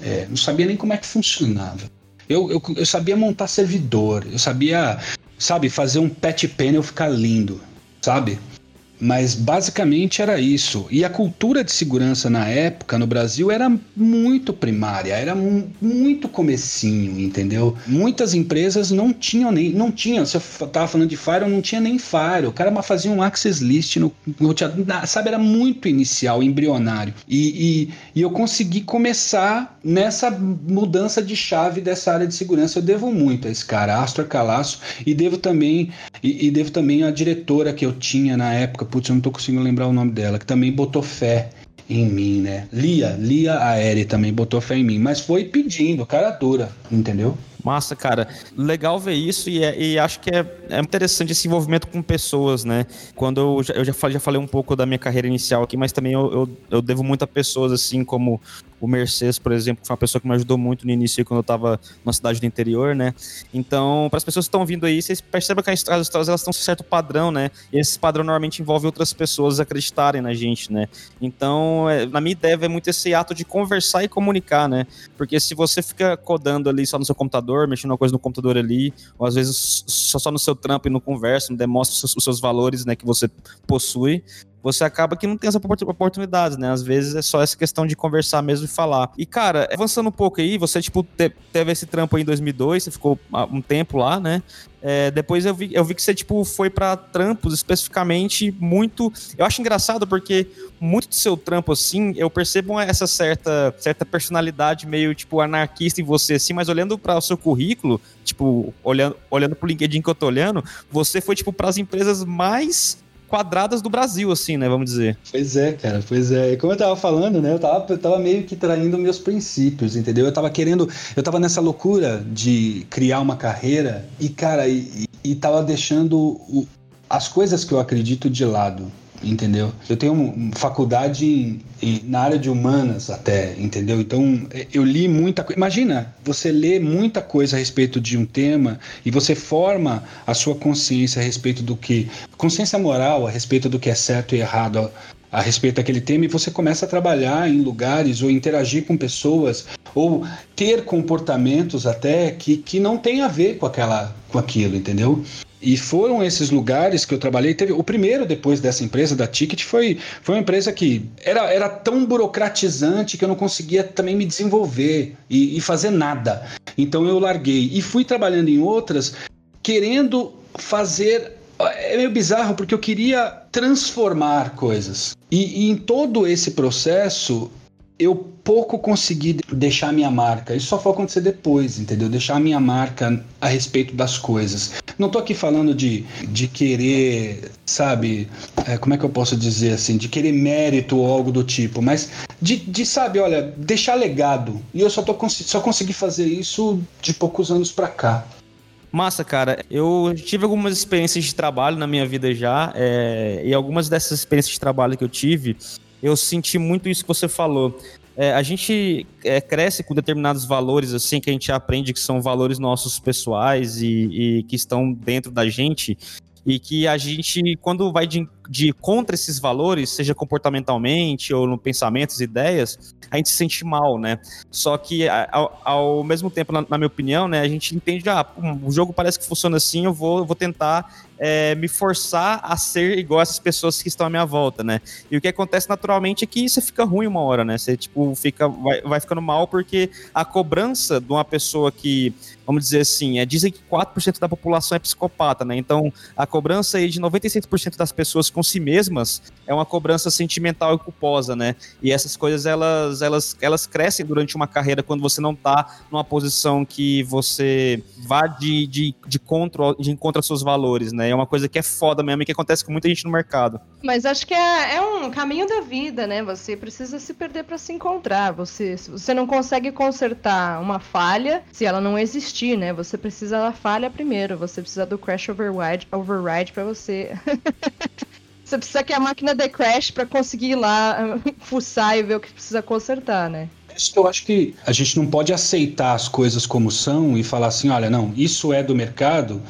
É, não sabia nem como é que funcionava. Eu, eu, eu sabia montar servidor, eu sabia, sabe, fazer um patch panel ficar lindo, sabe? Mas basicamente era isso. E a cultura de segurança na época no Brasil era muito primária, era muito comecinho, entendeu? Muitas empresas não tinham nem, não tinham, você tava falando de Firewall, não tinha nem Firewall. O cara fazia um access list no, no sabe, era muito inicial, embrionário. E, e, e eu consegui começar nessa mudança de chave dessa área de segurança. Eu devo muito a esse cara, Astor Calaço, e devo também e, e devo também a diretora que eu tinha na época putz, eu não tô conseguindo lembrar o nome dela, que também botou fé em mim, né? Lia, Lia Aérea também botou fé em mim, mas foi pedindo, cara dura, entendeu? Massa, cara. Legal ver isso e, é, e acho que é, é, interessante esse envolvimento com pessoas, né? Quando eu, já, eu já, falei, já falei um pouco da minha carreira inicial aqui, mas também eu, eu, eu devo muito a pessoas, assim como o Mercedes, por exemplo, que foi uma pessoa que me ajudou muito no início quando eu estava na cidade do interior, né? Então, para as pessoas que estão vindo aí, vocês percebem que as histórias elas estão um certo padrão, né? E esse padrão normalmente envolve outras pessoas acreditarem na gente, né? Então, é, na minha ideia é muito esse ato de conversar e comunicar, né? Porque se você fica codando ali só no seu computador, mexendo uma coisa no computador ali, ou às vezes só, só no seu trampo e não conversa, não demonstra os seus, os seus valores, né, que você possui, você acaba que não tem essa oportunidade, né? Às vezes é só essa questão de conversar mesmo e falar. E, cara, avançando um pouco aí, você, tipo, te, teve esse trampo aí em 2002, você ficou um tempo lá, né? É, depois eu vi, eu vi que você, tipo, foi para trampos especificamente muito... Eu acho engraçado porque muito do seu trampo, assim, eu percebo essa certa, certa personalidade meio, tipo, anarquista em você, assim, mas olhando para o seu currículo, tipo, olhando, olhando pro LinkedIn que eu tô olhando, você foi, tipo, para as empresas mais quadradas do Brasil, assim, né? Vamos dizer. Pois é, cara, pois é. Como eu tava falando, né? Eu tava, eu tava meio que traindo meus princípios, entendeu? Eu tava querendo. Eu tava nessa loucura de criar uma carreira e, cara, e, e tava deixando o, as coisas que eu acredito de lado entendeu? Eu tenho faculdade em, em, na área de humanas até, entendeu? Então é, eu li muita coisa. Imagina, você lê muita coisa a respeito de um tema e você forma a sua consciência a respeito do que. consciência moral a respeito do que é certo e errado. A, respeito daquele tema e você começa a trabalhar em lugares ou interagir com pessoas ou ter comportamentos até que, que não tem a ver com aquela com aquilo, entendeu? E foram esses lugares que eu trabalhei. Teve o primeiro depois dessa empresa da Ticket foi, foi uma empresa que era, era tão burocratizante que eu não conseguia também me desenvolver e, e fazer nada. Então eu larguei e fui trabalhando em outras, querendo fazer é meio bizarro porque eu queria transformar coisas. E, e, em todo esse processo, eu pouco consegui deixar minha marca. Isso só foi acontecer depois, entendeu? Deixar minha marca a respeito das coisas. Não tô aqui falando de, de querer, sabe, é, como é que eu posso dizer assim, de querer mérito ou algo do tipo, mas de, de sabe, olha, deixar legado. E eu só, tô, só consegui fazer isso de poucos anos pra cá. Massa, cara. Eu tive algumas experiências de trabalho na minha vida já, é, e algumas dessas experiências de trabalho que eu tive, eu senti muito isso que você falou. É, a gente é, cresce com determinados valores, assim, que a gente aprende que são valores nossos pessoais e, e que estão dentro da gente, e que a gente, quando vai de, de, contra esses valores, seja comportamentalmente ou no pensamentos, ideias, a gente se sente mal, né? Só que ao, ao mesmo tempo, na, na, minha opinião, né, a gente entende, ah, o jogo parece que funciona assim, eu vou, eu vou tentar é, me forçar a ser igual essas pessoas que estão à minha volta, né? E o que acontece naturalmente é que você fica ruim uma hora, né? Você, tipo, fica, vai, vai ficando mal porque a cobrança de uma pessoa que, vamos dizer assim, é, dizem que 4% da população é psicopata, né? Então, a cobrança aí de 96% das pessoas com si mesmas é uma cobrança sentimental e culposa, né? E essas coisas, elas, elas, elas crescem durante uma carreira quando você não tá numa posição que você vá de, de, de, contra, de encontro aos seus valores, né? É uma coisa que é foda mesmo e que acontece com muita gente no mercado. Mas acho que é, é um caminho da vida, né? Você precisa se perder para se encontrar. Você, você não consegue consertar uma falha se ela não existir, né? Você precisa da falha primeiro. Você precisa do crash override, override para você. (laughs) você precisa que a máquina dê crash para conseguir ir lá (laughs) fuçar e ver o que precisa consertar, né? isso que eu acho que a gente não pode aceitar as coisas como são e falar assim, olha, não, isso é do mercado,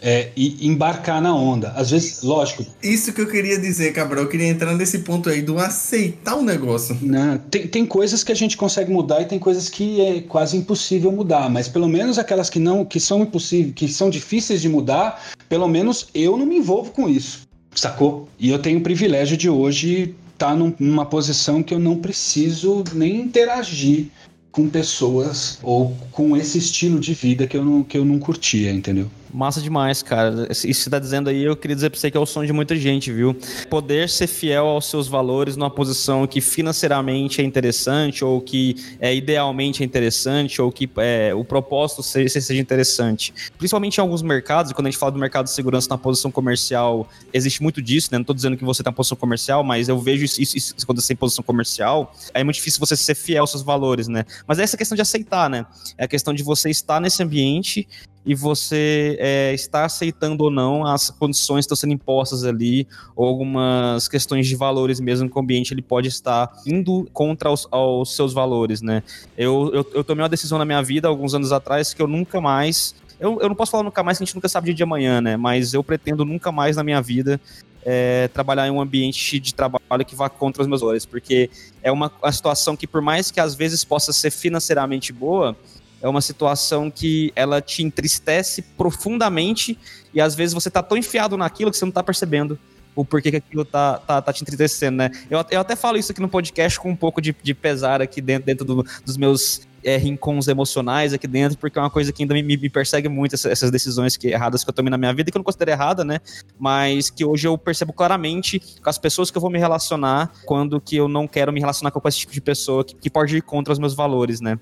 é, e embarcar na onda. Às vezes, lógico. Isso que eu queria dizer, Cabral. Eu queria entrar nesse ponto aí do aceitar o negócio. Né? Tem, tem coisas que a gente consegue mudar e tem coisas que é quase impossível mudar. Mas pelo menos aquelas que não, que são impossíveis, que são difíceis de mudar, pelo menos eu não me envolvo com isso. Sacou? E eu tenho o privilégio de hoje estar tá num, numa posição que eu não preciso nem interagir com pessoas ou com esse estilo de vida que eu não, que eu não curtia, entendeu? Massa demais, cara. Isso que você tá dizendo aí, eu queria dizer pra você que é o sonho de muita gente, viu? Poder ser fiel aos seus valores numa posição que financeiramente é interessante, ou que é, idealmente é interessante, ou que é, o propósito seja, seja interessante. Principalmente em alguns mercados, quando a gente fala do mercado de segurança na posição comercial, existe muito disso, né? Não tô dizendo que você tá na posição comercial, mas eu vejo isso, isso, isso acontecer em posição comercial. É muito difícil você ser fiel aos seus valores, né? Mas é essa questão de aceitar, né? É a questão de você estar nesse ambiente e você é, está aceitando ou não as condições que estão sendo impostas ali, ou algumas questões de valores mesmo que o ambiente ele pode estar indo contra os, os seus valores, né? Eu, eu, eu tomei uma decisão na minha vida alguns anos atrás que eu nunca mais eu, eu não posso falar nunca mais, que a gente nunca sabe dia de amanhã, né? Mas eu pretendo nunca mais na minha vida é, trabalhar em um ambiente de trabalho que vá contra os meus valores, porque é uma, uma situação que, por mais que às vezes possa ser financeiramente boa, é uma situação que ela te entristece profundamente e às vezes você tá tão enfiado naquilo que você não tá percebendo o porquê que aquilo tá, tá, tá te entristecendo, né? Eu, eu até falo isso aqui no podcast com um pouco de, de pesar aqui dentro, dentro do, dos meus é, rincons emocionais aqui dentro, porque é uma coisa que ainda me, me persegue muito, essas, essas, decisões que, erradas que eu tomei na minha vida, que eu não considero errada, né? Mas que hoje eu percebo claramente com as pessoas que eu vou me relacionar, quando que eu não quero me relacionar com esse tipo de pessoa que, que pode ir contra os meus valores, né?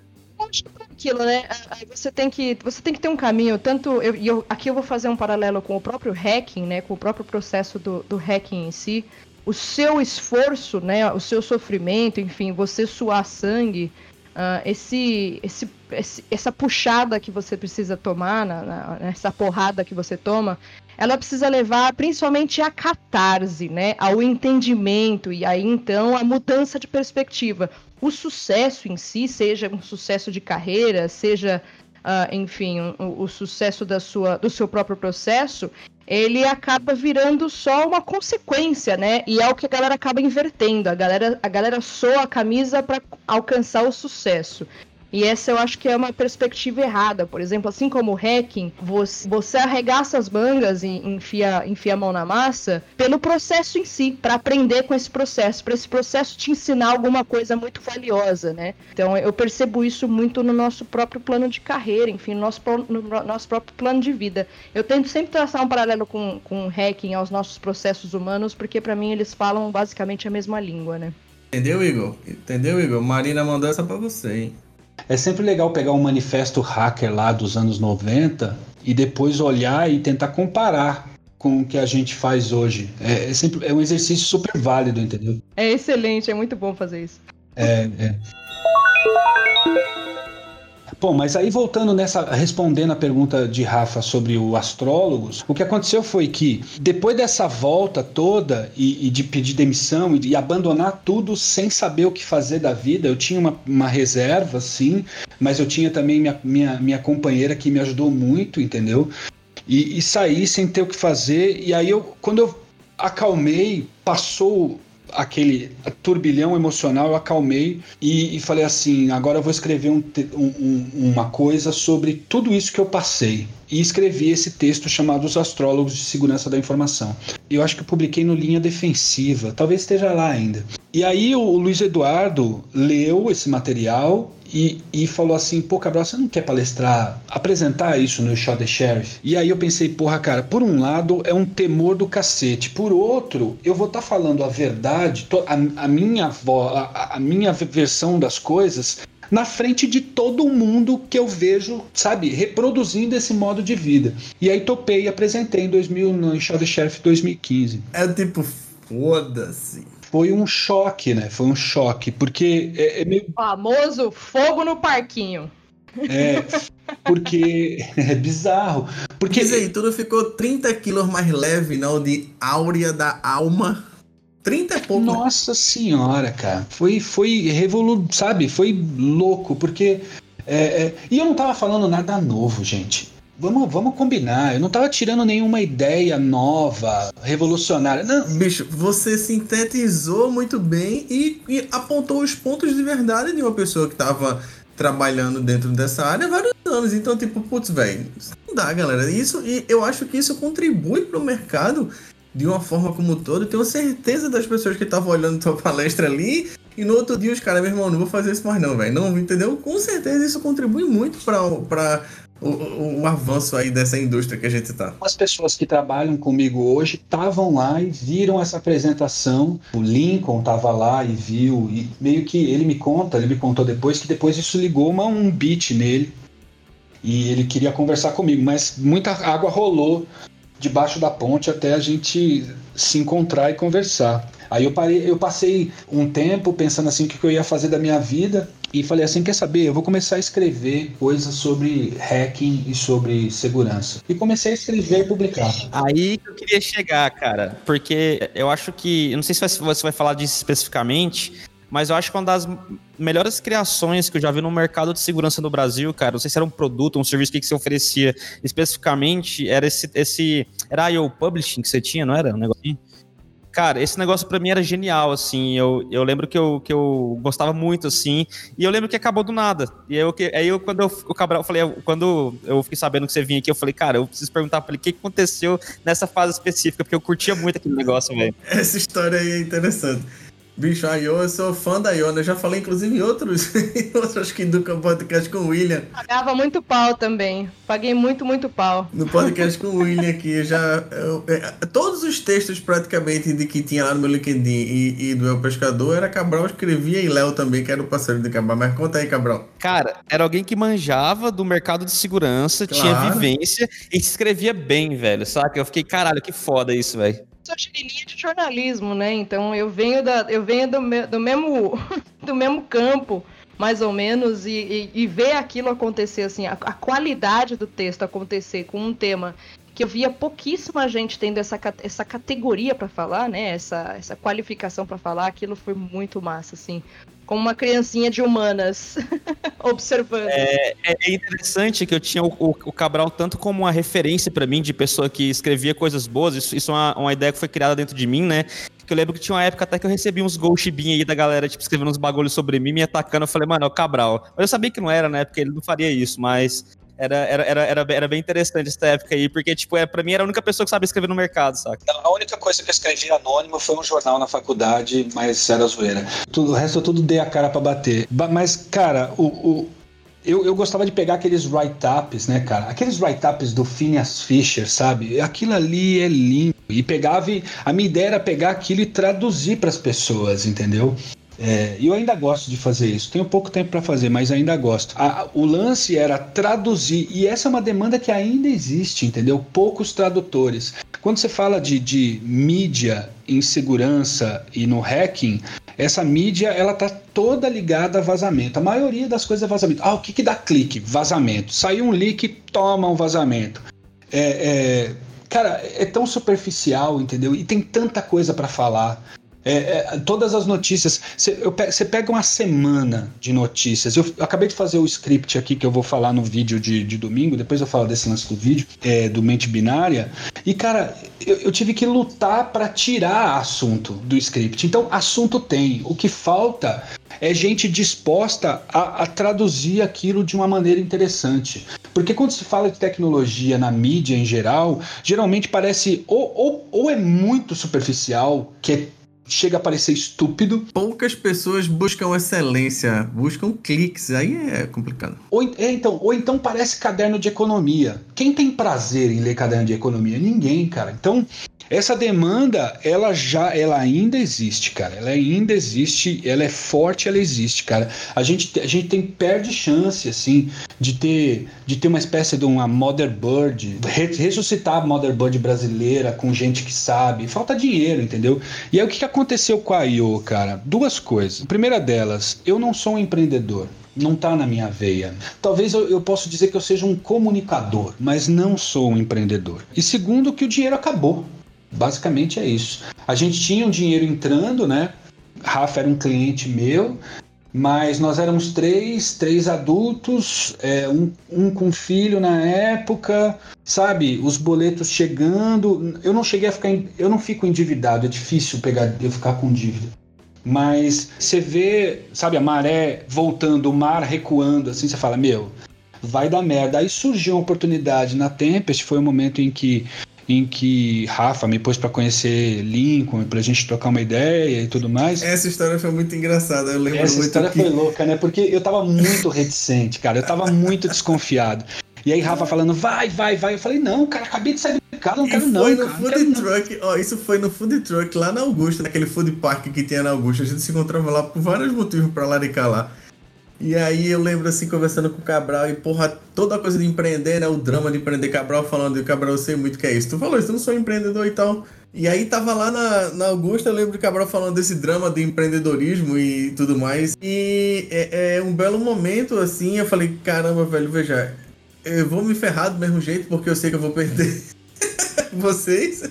Aquilo, né? Você tem que, você tem que ter um caminho, tanto eu, eu, aqui eu vou fazer um paralelo com o próprio hacking, né? Com o próprio processo do, do hacking em si. O seu esforço, né? O seu sofrimento, enfim, você suar sangue, uh, esse, esse, esse, essa puxada que você precisa tomar, na, na, essa porrada que você toma, ela precisa levar principalmente a catarse, né? Ao entendimento e aí então a mudança de perspectiva o sucesso em si, seja um sucesso de carreira, seja, uh, enfim, o, o, sucesso da sua, do seu próprio processo, ele acaba virando só uma consequência, né? E é o que a galera acaba invertendo. A galera, a galera soa a camisa para alcançar o sucesso. E essa eu acho que é uma perspectiva errada. Por exemplo, assim como o hacking, você, você arregaça as mangas e enfia, enfia a mão na massa pelo processo em si, para aprender com esse processo, para esse processo te ensinar alguma coisa muito valiosa, né? Então eu percebo isso muito no nosso próprio plano de carreira, enfim, no nosso, no nosso próprio plano de vida. Eu tento sempre traçar um paralelo com, com o hacking aos nossos processos humanos, porque para mim eles falam basicamente a mesma língua, né? Entendeu, Igor? Entendeu, Igor? Marina mandou essa pra você, hein? É sempre legal pegar um manifesto hacker lá dos anos 90 e depois olhar e tentar comparar com o que a gente faz hoje. É, é sempre é um exercício super válido, entendeu? É excelente, é muito bom fazer isso. É, é. Bom, mas aí voltando nessa, respondendo a pergunta de Rafa sobre o astrólogos, o que aconteceu foi que depois dessa volta toda e, e de pedir demissão e, abandonar tudo sem saber o que fazer da vida, eu tinha uma, uma reserva, sim, mas eu tinha também minha, minha, minha companheira que me ajudou muito, entendeu? E, e saí sem ter o que fazer, e aí eu, quando eu acalmei, passou aquele turbilhão emocional, eu acalmei e, e falei assim: agora eu vou escrever um, um, uma coisa sobre tudo isso que eu passei. E escrevi esse texto chamado Os Astrólogos de Segurança da Informação. Eu acho que eu publiquei no Linha Defensiva, talvez esteja lá ainda. E aí o Luiz Eduardo leu esse material e, e falou assim: pô, Cabral, você não quer palestrar, apresentar isso no Show the Sheriff? E aí eu pensei: porra, cara, por um lado é um temor do cacete, por outro, eu vou estar tá falando a verdade, a, a minha a, a minha versão das coisas na frente de todo mundo que eu vejo, sabe, reproduzindo esse modo de vida. E aí topei e apresentei em 2000 no Show the Sheriff 2015. É tipo, foda-se foi um choque, né? Foi um choque, porque é, é meio... famoso fogo no parquinho. É, porque (laughs) é bizarro. Porque Diz aí, tudo ficou 30 quilos mais leve, não? De áurea da alma. 30 é pouco. Nossa senhora, cara. Foi, foi revolu... sabe? Foi louco, porque. É, é... E eu não tava falando nada novo, gente. Vamos, vamos combinar. Eu não tava tirando nenhuma ideia nova, revolucionária. Não. Bicho, você sintetizou muito bem e, e apontou os pontos de verdade de uma pessoa que tava trabalhando dentro dessa área há vários anos. Então, tipo, putz, velho, não dá, galera. Isso, e eu acho que isso contribui pro mercado de uma forma como um todo. Tenho certeza das pessoas que estavam olhando tua palestra ali. E no outro dia os caras, meu irmão, não vou fazer isso mais não, velho. Não, entendeu? Com certeza isso contribui muito para o, o, o, avanço aí dessa indústria que a gente está. As pessoas que trabalham comigo hoje estavam lá e viram essa apresentação. O Lincoln estava lá e viu, e meio que ele me conta, ele me contou depois que depois isso ligou uma, um beat nele. E ele queria conversar comigo, mas muita água rolou debaixo da ponte até a gente se encontrar e conversar. Aí eu parei, eu passei um tempo pensando assim o que eu ia fazer da minha vida e falei assim, quer saber? Eu vou começar a escrever coisas sobre hacking e sobre segurança. E comecei a escrever e publicar. Aí que eu queria chegar, cara, porque eu acho que, eu não sei se você vai falar disso especificamente, mas eu acho que uma das melhores criações que eu já vi no mercado de segurança no Brasil, cara, não sei se era um produto, um serviço que, que você oferecia especificamente, era esse, esse era IO Publishing que você tinha, não era? Um negocinho? Cara, esse negócio para mim era genial, assim. Eu, eu lembro que eu, que eu gostava muito, assim. E eu lembro que acabou do nada. E aí, eu, aí eu, quando eu, o Cabral, eu falei, quando eu fiquei sabendo que você vinha aqui, eu falei, cara, eu preciso perguntar pra ele o que aconteceu nessa fase específica, porque eu curtia muito aquele negócio, velho. Essa história aí é interessante. Bicho, a Io, eu sou fã da Io, né? Já falei, inclusive, em outros, (laughs) em outros que do podcast com o William. Pagava muito pau também. Paguei muito, muito pau. No podcast com o William aqui, já. Eu, é, todos os textos, praticamente, de que tinha lá no meu LinkedIn e, e do El Pescador, era Cabral, escrevia e Léo também, que era o parceiro de Cabral. Mas conta aí, Cabral. Cara, era alguém que manjava do mercado de segurança, claro. tinha vivência e escrevia bem, velho, saca? Eu fiquei, caralho, que foda isso, velho sou chinelinha de jornalismo, né? Então eu venho da, eu venho do, me, do mesmo (laughs) do mesmo campo, mais ou menos, e, e, e ver aquilo acontecer assim, a, a, qualidade do texto acontecer com um tema que eu via pouquíssima gente tendo essa, essa categoria para falar, né? Essa, essa qualificação para falar, aquilo foi muito massa, assim como uma criancinha de humanas (laughs) observando. É, é, interessante que eu tinha o, o, o Cabral tanto como uma referência para mim de pessoa que escrevia coisas boas. Isso, isso é uma, uma, ideia que foi criada dentro de mim, né? Que eu lembro que tinha uma época até que eu recebi uns gol aí da galera, tipo, escrevendo uns bagulhos sobre mim, me atacando. Eu falei, mano, é o Cabral. Mas eu sabia que não era, né? Porque ele não faria isso, mas era, era, era, era, era bem interessante essa época aí, porque, tipo, é, pra mim era a única pessoa que sabia escrever no mercado, saca? A única coisa que eu escrevi anônimo foi um jornal na faculdade, mas era zoeira. Tudo, o resto eu tudo dei a cara para bater. Mas, cara, o, o eu, eu, gostava de pegar aqueles write-ups, né, cara? Aqueles write-ups do Phineas Fisher, sabe? Aquilo ali é lindo. E pegava. E, a minha ideia era pegar aquilo e traduzir para as pessoas, entendeu? É, eu ainda gosto de fazer isso. Tenho pouco tempo para fazer, mas ainda gosto. A, o lance era traduzir, e essa é uma demanda que ainda existe, entendeu? Poucos tradutores. Quando você fala de, de mídia em segurança e no hacking, essa mídia ela tá toda ligada a vazamento. A maioria das coisas é vazamento. Ah, o que, que dá clique? Vazamento. Saiu um leak, toma um vazamento. É, é, cara, é tão superficial, entendeu? E tem tanta coisa para falar. É, é, todas as notícias. Você pega uma semana de notícias. Eu, eu, acabei de fazer o script aqui que eu vou falar no vídeo de, de domingo, depois eu falo desse lance do vídeo, é, do mente binária. E, cara, eu, eu tive que lutar para tirar assunto do script. Então, assunto tem. O que falta é gente disposta a, a, traduzir aquilo de uma maneira interessante. Porque quando se fala de tecnologia na mídia em geral, geralmente parece ou, ou, ou é muito superficial, que é chega a parecer estúpido. Poucas pessoas buscam excelência, buscam cliques, aí é complicado. Ou, é, então, ou então parece caderno de economia. Quem tem prazer em ler caderno de economia? Ninguém, cara. Então, essa demanda, ela já, ela ainda existe, cara. Ela ainda existe, ela é forte, ela existe, cara. A gente, a gente tem perde chance, assim, de ter, de ter uma espécie de uma Motherbird, ressuscitar a Motherbird brasileira com gente que sabe. Falta dinheiro, entendeu? E aí o que aconteceu com a IO, cara? Duas coisas. A primeira delas, eu não sou um empreendedor não está na minha veia. Talvez eu, eu possa dizer que eu seja um comunicador, mas não sou um empreendedor. E segundo, que o dinheiro acabou. Basicamente é isso. A gente tinha um dinheiro entrando, né? Rafa era um cliente meu, Mas nós éramos três, três adultos, é, um, um com filho na época, sabe? Os boletos chegando. Eu não cheguei a ficar. Eu não fico endividado, é difícil pegar eu ficar com dívida. Mas você vê, sabe, a maré voltando, o mar recuando, assim, você fala, meu, vai dar merda. Aí surgiu uma oportunidade na Tempest, foi o um momento em que em que Rafa me pôs para conhecer Lincoln, pra gente trocar uma ideia e tudo mais. Essa história foi muito engraçada, eu lembro Essa muito história que... foi louca, né? Porque eu tava muito reticente, cara, eu tava muito desconfiado. E aí Rafa falando, vai, vai, vai. Eu falei, não, cara, acabei de sair do mercado, não quero foi não, no cara, food truck, ó, isso foi no food truck lá na Augusta, naquele food park que tinha na Augusta. A gente se encontrava lá por vários motivos pra laricar lá. E aí eu lembro assim, conversando com o Cabral, e porra, toda a coisa de empreender, né? O drama de empreender, Cabral falando, e Cabral, eu sei muito que é isso. Tu falou isso, tu não sou empreendedor e tal. E aí tava lá na, na Augusta, eu lembro de Cabral falando desse drama de empreendedorismo e tudo mais. E é, é um belo momento, assim, eu falei, caramba, velho, veja, eu vou me ferrar do mesmo jeito, porque eu sei que eu vou perder (laughs) vocês,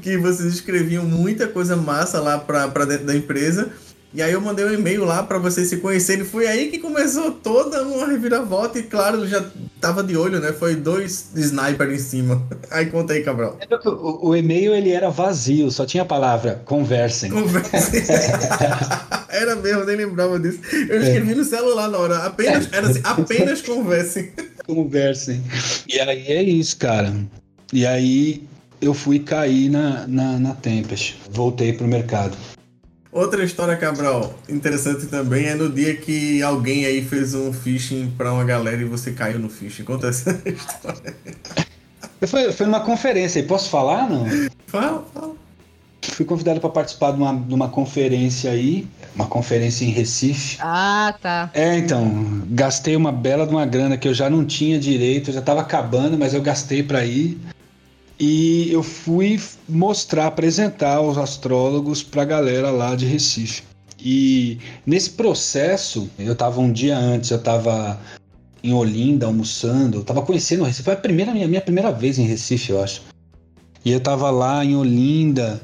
que vocês escreviam muita coisa massa lá pra, pra dentro da empresa. E aí eu mandei um e-mail lá para vocês se conhecerem. Foi aí que começou toda uma reviravolta e claro, já tava de olho, né? Foi dois sniper em cima. (laughs) Aí conta aí, Cabral. O, o e-mail ele era vazio, só tinha a palavra conversem. Conversem. (laughs) era mesmo, nem lembrava disso. Eu escrevi é. no celular na hora, apenas, era assim, apenas conversem. (laughs) Conversem. E aí é isso, cara. E aí eu fui cair na, na, na Tempest. Voltei pro mercado. Outra história, Cabral, interessante também é no dia que alguém aí fez um phishing pra uma galera e você caiu no phishing. Conta essa (laughs) história. Foi, foi numa conferência, e posso falar, não? Fala, fala. Fui convidado para participar de uma, de uma conferência aí, uma conferência em Recife. Ah, tá. É, então, gastei uma bela de uma grana que eu já não tinha direito, já estava acabando, mas eu gastei para ir. E eu fui mostrar, apresentar os astrólogos para a galera lá de Recife. E nesse processo, eu estava um dia antes, eu estava em Olinda almoçando, eu tava conhecendo o Recife, foi a primeira minha, minha primeira vez em Recife, eu acho. E eu tava lá em Olinda.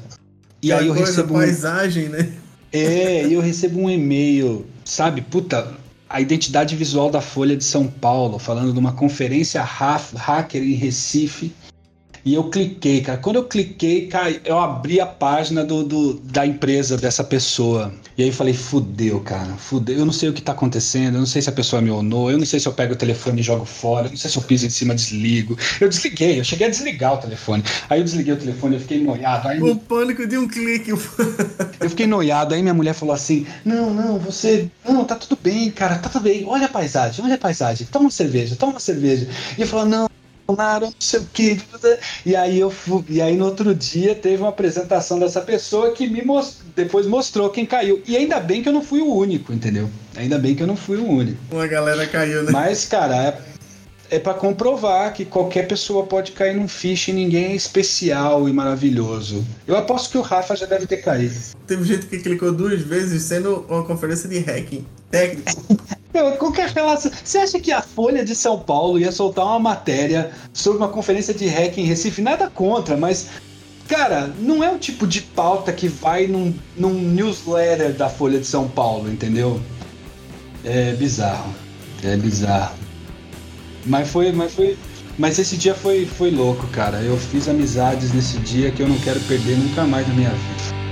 E aí eu recebo paisagem, né? É, e eu recebo um e-mail, sabe, puta, a identidade visual da Folha de São Paulo, falando de uma conferência hacker em Recife. E eu cliquei, cara. Quando eu cliquei, cara, eu abri a página do, do, da empresa dessa pessoa. E aí eu falei, fudeu, cara, fudeu. Eu não sei o que tá acontecendo, eu não sei se a pessoa me onou, eu não sei se eu pego o telefone e jogo fora, eu não sei se eu piso em cima e desligo. Eu desliguei, eu cheguei a desligar o telefone. Aí eu desliguei o telefone, eu fiquei noiado. Aí... O pânico de um clique. (laughs) eu fiquei noiado, aí minha mulher falou assim: Não, não, você. Não, tá tudo bem, cara, tá tudo bem. Olha a paisagem, olha a paisagem. Toma uma cerveja, toma uma cerveja. E eu falei, não, Não sei o quê. E aí eu fui, e aí no outro dia teve uma apresentação dessa pessoa que me most, depois mostrou quem caiu. E ainda bem que eu não fui o único, entendeu? Ainda bem que eu não fui o único. Uma galera caiu, né? Mas, cara, é, é para comprovar que qualquer pessoa pode cair num fish e ninguém é especial e maravilhoso. Eu aposto que o Rafa já deve ter caído. Teve gente que clicou duas vezes sendo uma conferência de hacking técnico. (laughs) Qualquer relação. Você acha que a Folha de São Paulo ia soltar uma matéria sobre uma conferência de hack em Recife? Nada contra, mas. Cara, não é o tipo de pauta que vai num, num newsletter da Folha de São Paulo, entendeu? É bizarro. É bizarro. Mas foi. Mas foi. Mas esse dia foi, foi louco, cara. Eu fiz amizades nesse dia que eu não quero perder nunca mais na minha vida.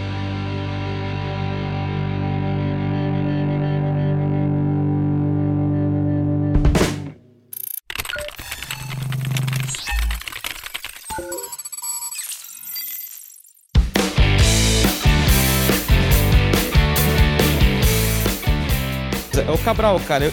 Cabral, cara, eu,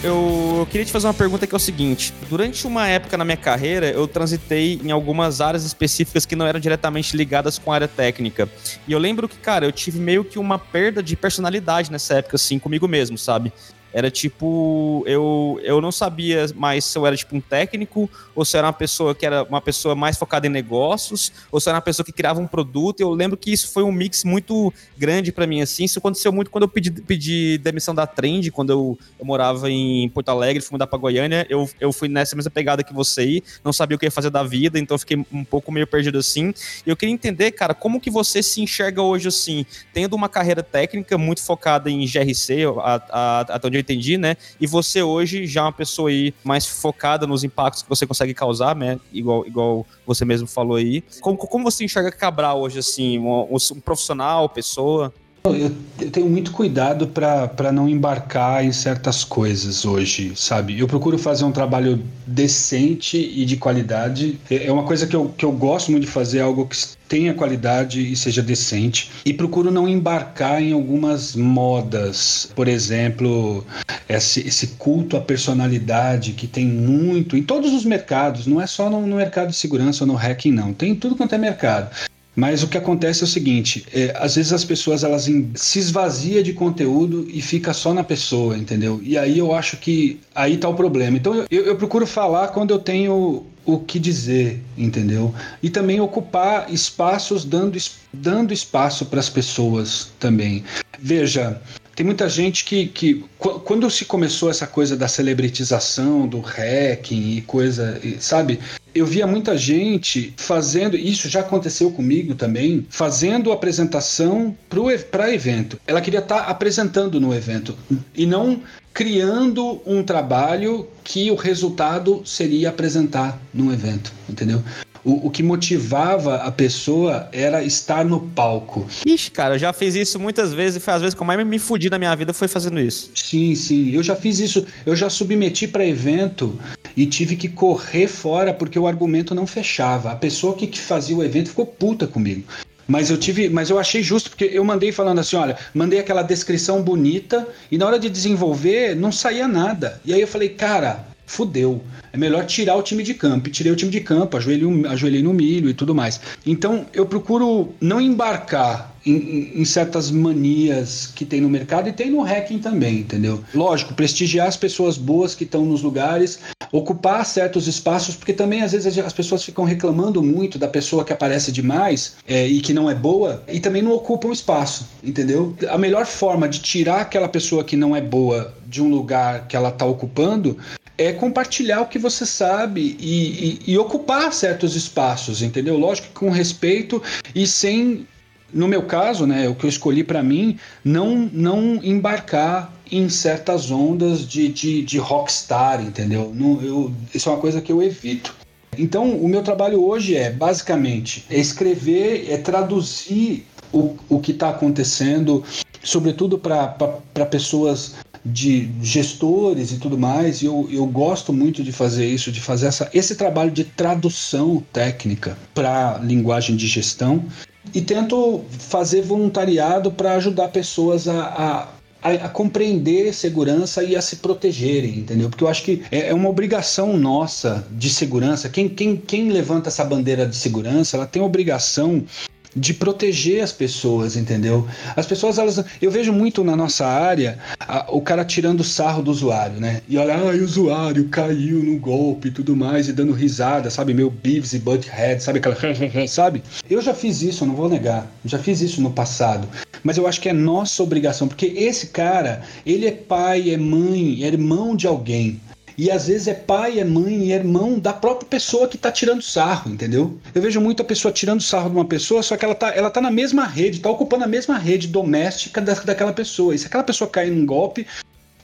eu, queria te fazer uma pergunta que é o seguinte: durante uma época na minha carreira, eu transitei em algumas áreas específicas que não eram diretamente ligadas com a área técnica. E eu lembro que, cara, eu tive meio que uma perda de personalidade nessa época, assim, comigo mesmo, sabe? Era tipo, eu, eu não sabia mais se eu era tipo um técnico, ou se eu era uma pessoa que era uma pessoa mais focada em negócios, ou se eu era uma pessoa que criava um produto. Eu lembro que isso foi um mix muito grande para mim, assim. Isso aconteceu muito quando eu pedi, pedi demissão da Trend, quando eu, eu morava em Porto Alegre, fui mudar pra Goiânia. Eu, eu fui nessa mesma pegada que você aí, não sabia o que ia fazer da vida, então fiquei um pouco meio perdido assim. E eu queria entender, cara, como que você se enxerga hoje assim, tendo uma carreira técnica muito focada em GRC, até onde entendi, né? E você hoje já é uma pessoa aí mais focada nos impactos que você consegue causar, né? Igual, igual você mesmo falou aí. Como, como você enxerga Cabral hoje, assim? Um, um profissional, pessoa? Eu, eu tenho muito cuidado para não embarcar em certas coisas hoje, sabe? Eu procuro fazer um trabalho decente e de qualidade. É, é uma coisa que eu, que eu gosto muito de fazer, algo que tenha qualidade e seja decente. E procuro não embarcar em algumas modas. Por exemplo, esse, esse culto à personalidade que tem muito em todos os mercados, não é só no, no mercado de segurança ou no hacking, não. Tem tudo quanto é mercado. Mas o que acontece é o seguinte: é, às vezes as pessoas elas se esvazia de conteúdo e fica só na pessoa, entendeu? E aí eu acho que aí tá o problema. Então eu, eu, eu procuro falar quando eu tenho o que dizer, entendeu? E também ocupar espaços dando, dando espaço para as pessoas também. Veja, tem muita gente que, que quando se começou essa coisa da celebritização, do hacking e coisa, sabe? Eu via muita gente fazendo, isso já aconteceu comigo também, fazendo apresentação para evento. Ela queria estar tá apresentando no evento e não criando um trabalho que o resultado seria apresentar num evento, entendeu? O, o que motivava a pessoa era estar no palco. Ixi, cara, eu já fiz isso muitas vezes e foi às vezes que eu mais me fudi na minha vida foi fazendo isso. Sim, sim. Eu já fiz isso. Eu já submeti para evento e tive que correr fora porque o argumento não fechava. A pessoa que, que fazia o evento ficou puta comigo. Mas eu tive, mas eu achei justo porque eu mandei falando assim, olha, mandei aquela descrição bonita e na hora de desenvolver não saía nada. E aí eu falei, cara, fudeu. É melhor tirar o time de campo. E tirei o time de campo, ajoelhei, ajoelhei no milho e tudo mais. Então eu procuro não embarcar em, em, certas manias que tem no mercado e tem no hacking também, entendeu? Lógico, prestigiar as pessoas boas que estão nos lugares, ocupar certos espaços, porque também às vezes as pessoas ficam reclamando muito da pessoa que aparece demais é, e que não é boa e também não ocupam espaço, entendeu? A melhor forma de tirar aquela pessoa que não é boa de um lugar que ela está ocupando é compartilhar o que você sabe e, e, e, ocupar certos espaços, entendeu? Lógico que com respeito e sem, no meu caso, né, o que eu escolhi para mim, não, não embarcar em certas ondas de, de, de rockstar, entendeu? Não, eu, isso é uma coisa que eu evito. Então, o meu trabalho hoje é basicamente é escrever, é traduzir o, o que está acontecendo, sobretudo para pessoas de gestores e tudo mais, e eu, eu gosto muito de fazer isso, de fazer essa, esse trabalho de tradução técnica para linguagem de gestão e tento fazer voluntariado para ajudar pessoas a, a, a, compreender segurança e a se protegerem, entendeu? Porque eu acho que é, é uma obrigação nossa de segurança. Quem, quem, quem levanta essa bandeira de segurança, ela tem a obrigação de proteger as pessoas, entendeu? As pessoas, elas, eu vejo muito na nossa área a, o cara tirando sarro do usuário, né? E olha, ah, o usuário caiu no golpe e tudo mais, e dando risada, sabe? Meu Beavis e Butthead, sabe aquela. (laughs) sabe? Eu já fiz isso, não vou negar. Já fiz isso no passado. Mas eu acho que é nossa obrigação, porque esse cara, ele é pai, é mãe, é irmão de alguém. E às vezes é pai, é mãe, é irmão da própria pessoa que tá tirando sarro, entendeu? Eu vejo muito a pessoa tirando sarro de uma pessoa, só que ela tá, ela tá na mesma rede, tá ocupando a mesma rede doméstica da, daquela pessoa. E se aquela pessoa cair num golpe,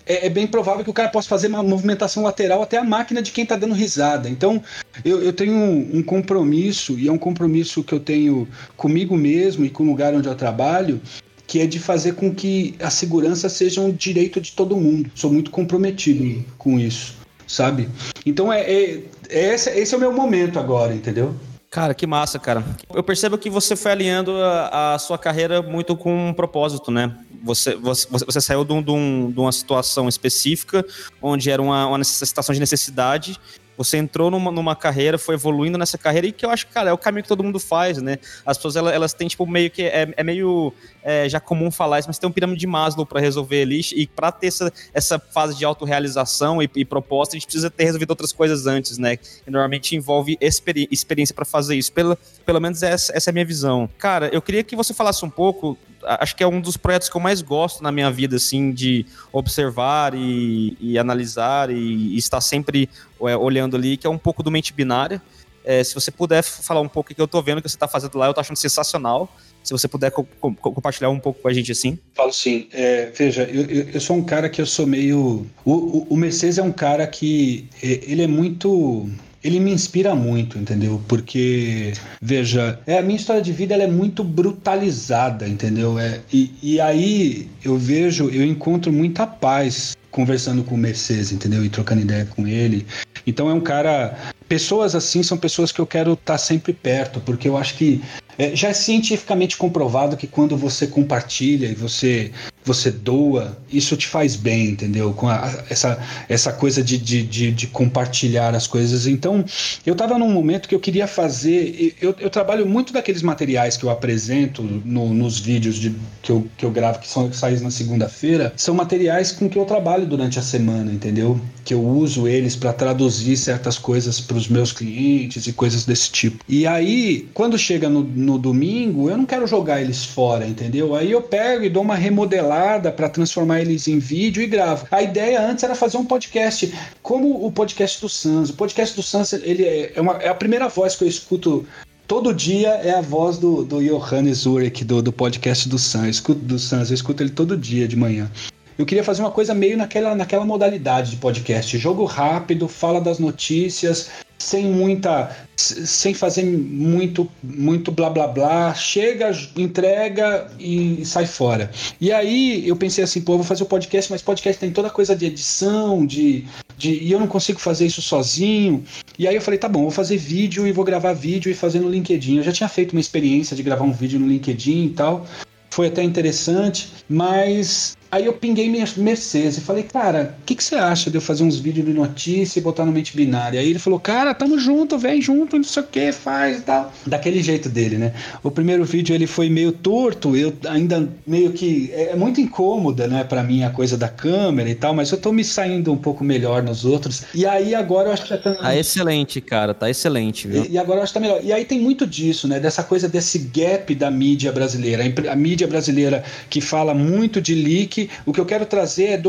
é, é, bem provável que o cara possa fazer uma movimentação lateral até a máquina de quem tá dando risada. Então, eu, eu tenho um, um compromisso, e é um compromisso que eu tenho comigo mesmo e com o lugar onde eu trabalho, que é de fazer com que a segurança seja um direito de todo mundo. Sou muito comprometido com isso sabe? Então é, é, é esse, esse é o meu momento agora, entendeu? Cara, que massa, cara. Eu percebo que você foi alinhando a, a sua carreira muito com um propósito, né? Você, você, você saiu de, um, de, uma situação específica, onde era uma, uma situação de necessidade, você entrou numa, numa carreira, foi evoluindo nessa carreira e que eu acho que, cara, é o caminho que todo mundo faz, né? As pessoas, elas, elas têm, tipo, meio que. É, é meio é, já comum falar isso, mas tem um pirâmide de Maslow para resolver ali. E para ter essa, essa fase de autorrealização e, e proposta, a gente precisa ter resolvido outras coisas antes, né? Que normalmente envolve experi experiência para fazer isso. Pelo, pelo menos essa, essa é a minha visão. Cara, eu queria que você falasse um pouco acho que é um dos projetos que eu mais gosto na minha vida, assim, de observar e, e analisar e, e, estar sempre é, olhando ali, que é um pouco do mente binária. É, se você puder falar um pouco o que eu tô vendo que você tá fazendo lá, eu tô achando sensacional. Se você puder co co compartilhar um pouco com a gente assim. Falo sim. É, veja, eu, eu, sou um cara que eu sou meio. O, o, o Mercedes é um cara que. Ele é muito ele me inspira muito, entendeu? Porque, veja, é, a minha história de vida ela é muito brutalizada, entendeu? É, e, e aí eu vejo, eu encontro muita paz conversando com o Mercedes, entendeu? E trocando ideia com ele. Então é um cara. Pessoas assim são pessoas que eu quero estar tá sempre perto, porque eu acho que é, já é cientificamente comprovado que quando você compartilha e você você doa, isso te faz bem, entendeu? Com a, essa, essa coisa de, de, de, de, compartilhar as coisas. Então, eu estava num momento que eu queria fazer. Eu, eu trabalho muito daqueles materiais que eu apresento no, nos vídeos de, que, eu, que eu gravo, que são que saem na segunda-feira, são materiais com que eu trabalho durante a semana, entendeu? Que eu uso eles para traduzir certas coisas para os meus clientes e coisas desse tipo. E aí, quando chega no, no domingo, eu não quero jogar eles fora, entendeu? Aí eu pego e dou uma remodelada para transformar eles em vídeo e gravo. A ideia antes era fazer um podcast, como o podcast do Sans. O podcast do Sans ele é, é, uma, é a primeira voz que eu escuto todo dia é a voz do, do Johannes Urek, do, do podcast do Sans. Eu escuto do Sans, eu escuto ele todo dia de manhã. Eu queria fazer uma coisa meio naquela, naquela modalidade de podcast. Jogo rápido, fala das notícias, sem muita sem fazer muito muito blá blá blá chega entrega e sai fora. E aí eu pensei assim pô eu vou fazer o podcast mas podcast tem toda coisa de edição de, de e eu não consigo fazer isso sozinho. E aí eu falei tá bom vou fazer vídeo e vou gravar vídeo e fazer no LinkedIn. Eu já tinha feito uma experiência de gravar um vídeo no LinkedIn e tal foi até interessante mas Aí eu pinguei minha Mercedes e falei, cara, o que, que você acha de eu fazer uns vídeos de notícia e botar no mente binária? Aí ele falou, cara, tamo junto, vem junto, não sei o que, faz e tal. Daquele jeito dele, né? O primeiro vídeo ele foi meio torto, eu ainda meio que. É, é muito incômoda, né, pra mim a coisa da câmera e tal, mas eu tô me saindo um pouco melhor nos outros. E aí agora eu acho que tá. Tá excelente, cara, tá excelente, viu? E, e agora eu acho que tá melhor. E aí tem muito disso, né? Dessa coisa desse gap da mídia brasileira. A mídia brasileira que fala muito de leak o que eu quero trazer é,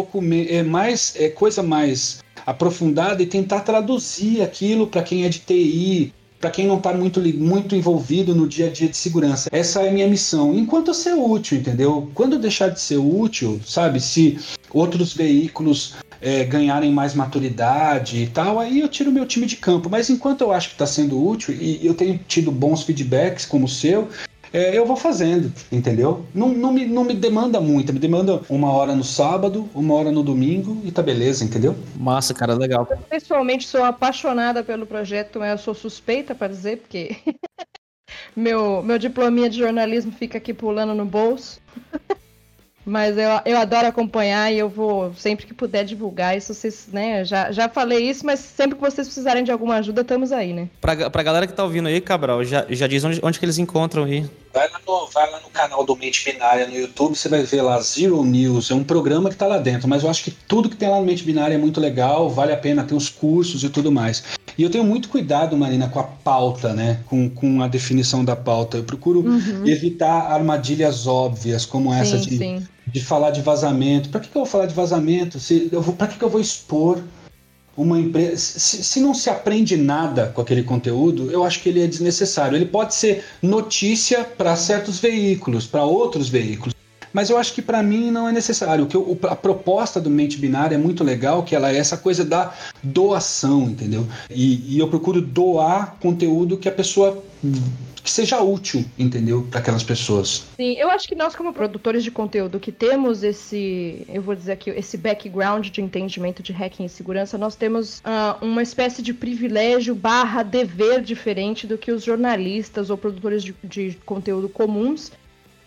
é mais é coisa mais aprofundada e tentar traduzir aquilo para quem é de TI, para quem não está muito, muito envolvido no dia a dia de segurança. Essa é a minha missão. Enquanto eu ser útil, entendeu? Quando eu deixar de ser útil, sabe? Se outros veículos é, ganharem mais maturidade e tal, aí eu tiro meu time de campo. Mas enquanto eu acho que está sendo útil e eu tenho tido bons feedbacks como o seu, é, eu vou fazendo, entendeu? Não, não, me, não me demanda muito, me demanda uma hora no sábado, uma hora no domingo e tá beleza, entendeu? Massa, cara, legal. Eu pessoalmente sou apaixonada pelo projeto, mas eu sou suspeita para dizer, porque (laughs) meu, meu diplominha de jornalismo fica aqui pulando no bolso. (laughs) Mas eu, eu adoro acompanhar e eu vou, sempre que puder, divulgar isso. Vocês, né? Já, já falei isso, mas sempre que vocês precisarem de alguma ajuda, estamos aí, né? Pra, pra galera que tá ouvindo aí, Cabral, já, já diz onde, onde que eles encontram aí. Vai lá, no, vai lá no canal do Mente Binária no YouTube, você vai ver lá Zero News. É um programa que tá lá dentro, mas eu acho que tudo que tem lá no Mente Binária é muito legal, vale a pena, tem os cursos e tudo mais. E eu tenho muito cuidado, Marina, com a pauta, né? Com, com a definição da pauta. Eu procuro uhum. evitar armadilhas óbvias, como essa sim, de. Sim de falar de vazamento. Para que, que eu vou falar de vazamento? Se eu vou, para que, que eu vou expor uma empresa? Se, se, não se aprende nada com aquele conteúdo, eu acho que ele é desnecessário. Ele pode ser notícia para certos veículos, para outros veículos. Mas eu acho que para mim não é necessário. Que eu, a proposta do mente binária é muito legal, que ela é essa coisa da doação, entendeu? E, e eu procuro doar conteúdo que a pessoa que seja útil, entendeu, para aquelas pessoas. Sim, eu acho que nós como produtores de conteúdo que temos esse, eu vou dizer aqui, esse background de entendimento de hacking e segurança, nós temos uh, uma espécie de privilégio barra dever diferente do que os jornalistas ou produtores de, de conteúdo comuns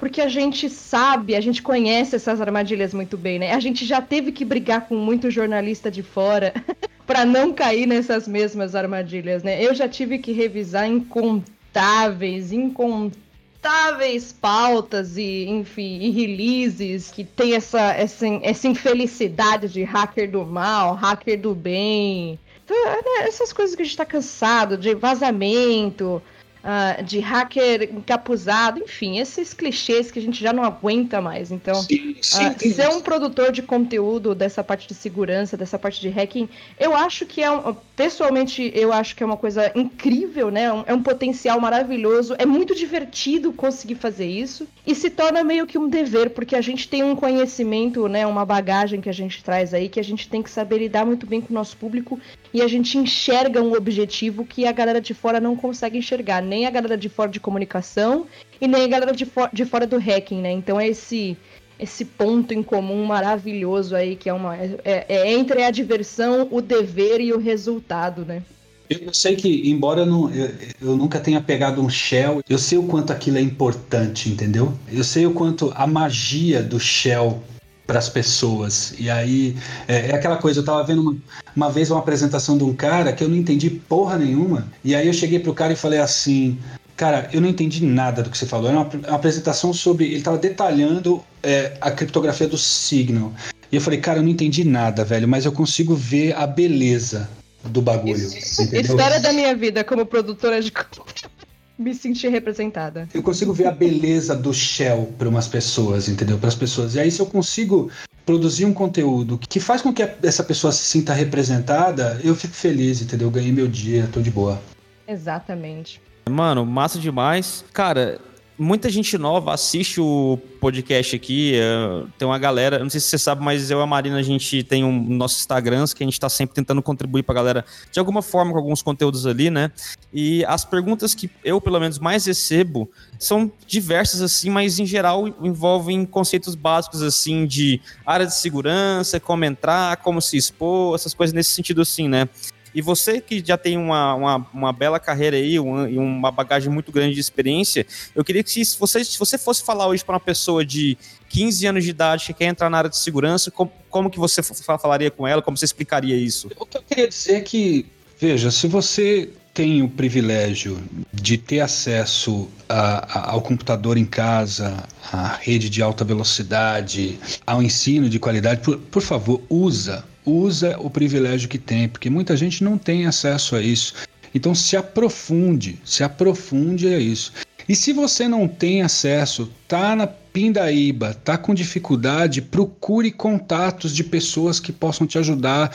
porque a gente sabe, a gente conhece essas armadilhas muito bem, né? A gente já teve que brigar com muito jornalista de fora (laughs) para não cair nessas mesmas armadilhas, né? Eu já tive que revisar incontáveis, incontáveis pautas e, enfim, e releases que tem essa, essa, essa infelicidade de hacker do mal, hacker do bem. Então, né, essas coisas que a gente tá cansado de vazamento, uh, de hacker encapuzado, enfim, esses clichês que a gente já não aguenta mais. Então, sim, sim, uh, ser um produtor de conteúdo dessa parte de segurança, dessa parte de hacking, eu acho que é um, pessoalmente eu acho que é uma coisa incrível, né? É um potencial maravilhoso. É muito divertido conseguir fazer isso e se torna meio que um dever, porque a gente tem um conhecimento, né? Uma bagagem que a gente traz aí que a gente tem que saber lidar muito bem com o nosso público e a gente enxerga um objetivo que a galera de fora não consegue enxergar, nem a galera de fora de comunicação e nem a galera de, for de fora do hacking, né? Então é esse esse ponto em comum maravilhoso aí, que é uma. É, é entre a diversão, o dever e o resultado, né? Eu sei que, embora eu, não, eu, eu, nunca tenha pegado um shell, eu sei o quanto aquilo é importante, entendeu? Eu sei o quanto a magia do shell para as pessoas. E aí, é, é, aquela coisa, eu tava vendo uma, uma vez uma apresentação de um cara que eu não entendi porra nenhuma. E aí eu cheguei pro cara e falei assim: Cara, eu não entendi nada do que você falou. Era uma, uma apresentação sobre. Ele estava detalhando é, a criptografia do Signal. E eu falei, cara, eu não entendi nada, velho, mas eu consigo ver a beleza do bagulho. Isso, História da minha vida como produtora de (laughs) me sentir representada. Eu consigo ver a beleza do Shell para umas pessoas, entendeu? Para as pessoas. E aí, se eu consigo produzir um conteúdo que faz com que essa pessoa se sinta representada, eu fico feliz, entendeu? Eu ganhei meu dia, tô de boa. Exatamente. Mano, massa demais. Cara, muita gente nova assiste o podcast aqui. É, tem uma galera, não sei se você sabe, mas eu e a Marina, a gente tem um nossos Instagrams que a gente tá sempre tentando contribuir pra galera de alguma forma com alguns conteúdos ali, né? E as perguntas que eu, pelo menos, mais recebo são diversas, assim, mas em geral envolvem conceitos básicos, assim, de área de segurança, como entrar, como se expor, essas coisas nesse sentido, assim, né? E você que já tem uma, uma, uma bela carreira aí, uma, e uma bagagem muito grande de experiência, eu queria que se você, se você fosse falar hoje para uma pessoa de 15 anos de idade que quer entrar na área de segurança, como, como que você falaria com ela? Como você explicaria isso? O que eu queria dizer é que, veja, se você tem o privilégio de ter acesso a, a, ao computador em casa, à rede de alta velocidade, ao ensino de qualidade, por, por favor, usa usa o privilégio que tem, porque muita gente não tem acesso a isso. Então se aprofunde, se aprofunde a isso. E se você não tem acesso, tá na Pindaíba, tá com dificuldade, procure contatos de pessoas que possam te ajudar,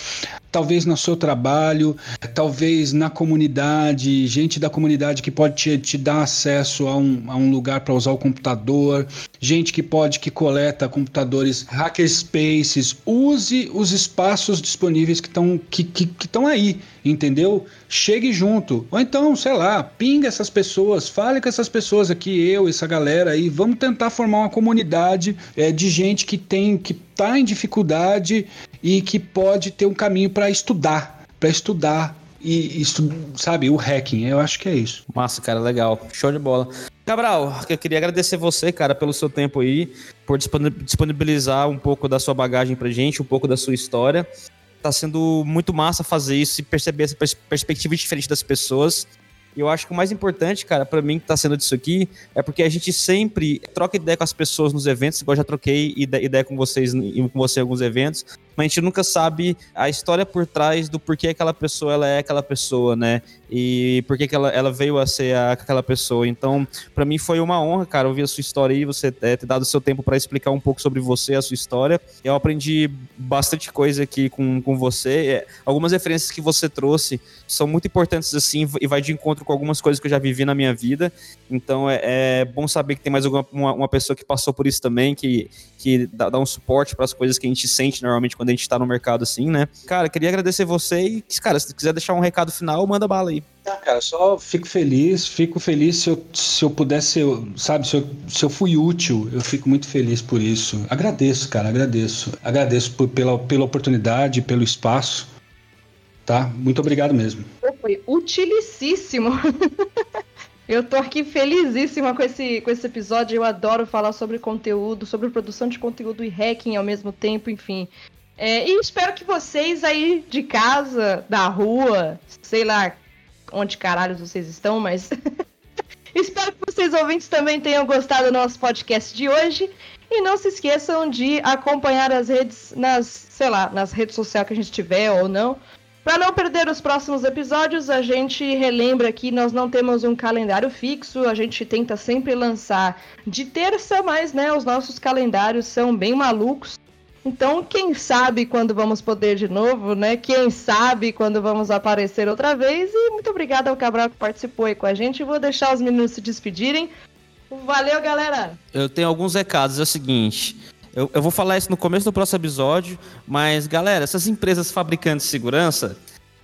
talvez no seu trabalho, talvez na comunidade, gente da comunidade que pode te, te dar acesso a um, a um lugar para usar o computador, gente que pode que coleta computadores hackerspaces, use os espaços disponíveis que estão que, que, que aí, entendeu? Chegue junto. Ou então, sei lá, pinga essas pessoas, fale com essas pessoas aqui, eu, essa galera aí, vamos tentar formar uma uma comunidade é, de gente que tem que está em dificuldade e que pode ter um caminho para estudar, para estudar e isso, sabe, o hacking. Eu acho que é isso. Massa, cara, legal. Show de bola. Cabral, eu queria agradecer você, cara, pelo seu tempo aí, por disponibilizar um pouco da sua bagagem pra gente, um pouco da sua história. Tá sendo muito massa fazer isso e perceber essa pers perspectiva diferente das pessoas. E eu acho que o mais importante, cara, para mim que tá sendo disso aqui, é porque a gente sempre troca ideia com as pessoas nos eventos, igual eu já troquei ideia com vocês com você em alguns eventos, mas a gente nunca sabe a história por trás do porquê aquela pessoa ela é aquela pessoa, né? E por que ela, ela veio a ser a, aquela pessoa. Então, para mim foi uma honra, cara, ouvir a sua história aí, você ter, ter dado o seu tempo para explicar um pouco sobre você, a sua história. Eu aprendi bastante coisa aqui com, com você. É, algumas referências que você trouxe são muito importantes assim e vai de encontro com algumas coisas que eu já vivi na minha vida. Então é, é bom saber que tem mais alguma, uma, uma, pessoa que passou por isso também, que, que dá, dá um suporte para as coisas que a gente sente normalmente quando a gente está no mercado assim, né? Cara, queria agradecer você e, cara, se quiser deixar um recado final, manda bala aí. Ah, cara, só fico feliz, fico feliz se eu, se eu pudesse, sabe, se eu, se eu fui útil, eu fico muito feliz por isso. Agradeço, cara, agradeço. Agradeço por, pela, pela oportunidade, pelo espaço. Tá? Muito obrigado mesmo. Foi utilíssimo. (laughs) Eu tô aqui felizíssima com esse, com esse episódio. Eu adoro falar sobre conteúdo, sobre produção de conteúdo e hacking ao mesmo tempo, enfim. É, e espero que vocês aí de casa, da rua, sei lá onde caralho vocês estão, mas. (laughs) espero que vocês ouvintes também tenham gostado do nosso podcast de hoje. E não se esqueçam de acompanhar as redes, nas, sei lá, nas redes sociais que a gente tiver ou não para não perder os próximos episódios, a gente relembra que nós não temos um calendário fixo, a gente tenta sempre lançar de terça, mas né, os nossos calendários são bem malucos. Então, quem sabe quando vamos poder de novo, né? Quem sabe quando vamos aparecer outra vez. E muito obrigada ao Cabral que participou aí com a gente. Vou deixar os meninos se despedirem. Valeu, galera! Eu tenho alguns recados. É o seguinte. Eu, eu vou falar isso no começo do próximo episódio, mas galera, essas empresas fabricantes de segurança,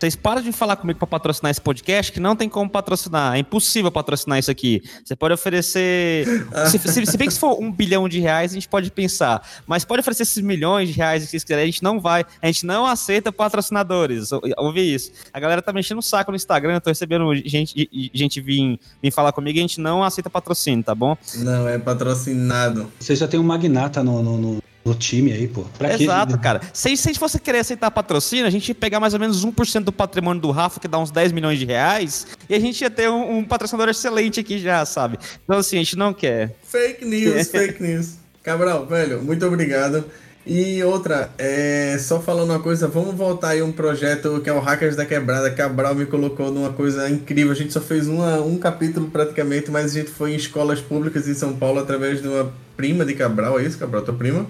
vocês param de falar comigo para patrocinar esse podcast, que não tem como patrocinar. É impossível patrocinar isso aqui. Você pode oferecer. (laughs) se, se, se, bem que se for um bilhão de reais, a gente pode pensar. Mas pode oferecer esses milhões de reais que vocês quiserem, a gente não vai. A gente não aceita patrocinadores. Ouvi isso. A galera tá mexendo o saco no Instagram, tô recebendo gente, gente vir, vir falar comigo e a gente não aceita patrocínio, tá bom? Não, é patrocinado. Você já tem um magnata no, no, no no time aí, pô. Pra Exato, cara. Se, se a gente fosse querer aceitar patrocínio, a gente ia pegar mais ou menos 1% do patrimônio do Rafa, que dá uns 10 milhões de reais, e a gente ia ter um, um patrocinador excelente aqui já, sabe? Então, assim, a gente não quer. Fake news, fake news. Cabral, velho, muito obrigado. E outra, é, só falando uma coisa, vamos voltar aí um projeto que é o Hackers da Quebrada. Cabral me colocou numa coisa incrível. A gente só fez uma, um capítulo praticamente, mas a gente foi em escolas públicas em São Paulo através de uma prima de Cabral. É isso, Cabral? Tua prima?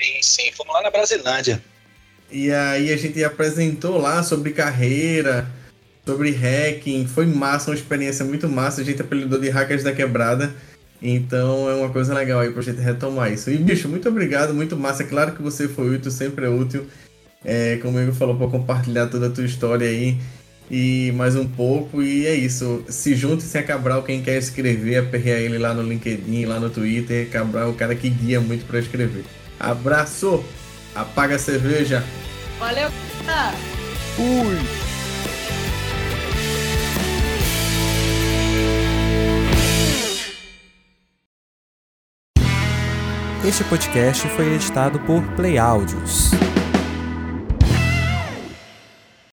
Sim, sim, fomos lá na Brasilândia. E aí a gente apresentou lá sobre carreira, sobre hacking. Foi massa, uma experiência muito massa. A gente apelidou de Hackers da Quebrada. Então é uma coisa legal aí pra gente retomar isso. E bicho, muito obrigado, muito massa. Claro que você foi útil, sempre é útil. É, como o Igor falou, para compartilhar toda a tua história aí e mais um pouco. E é isso. Se junte-se a Cabral, quem quer escrever, aperrear ele lá no LinkedIn, lá no Twitter. Cabral é o cara que guia muito para escrever. Abraço! Apaga a cerveja! Valeu, cara! Fui! Este podcast foi editado por Play Áudios.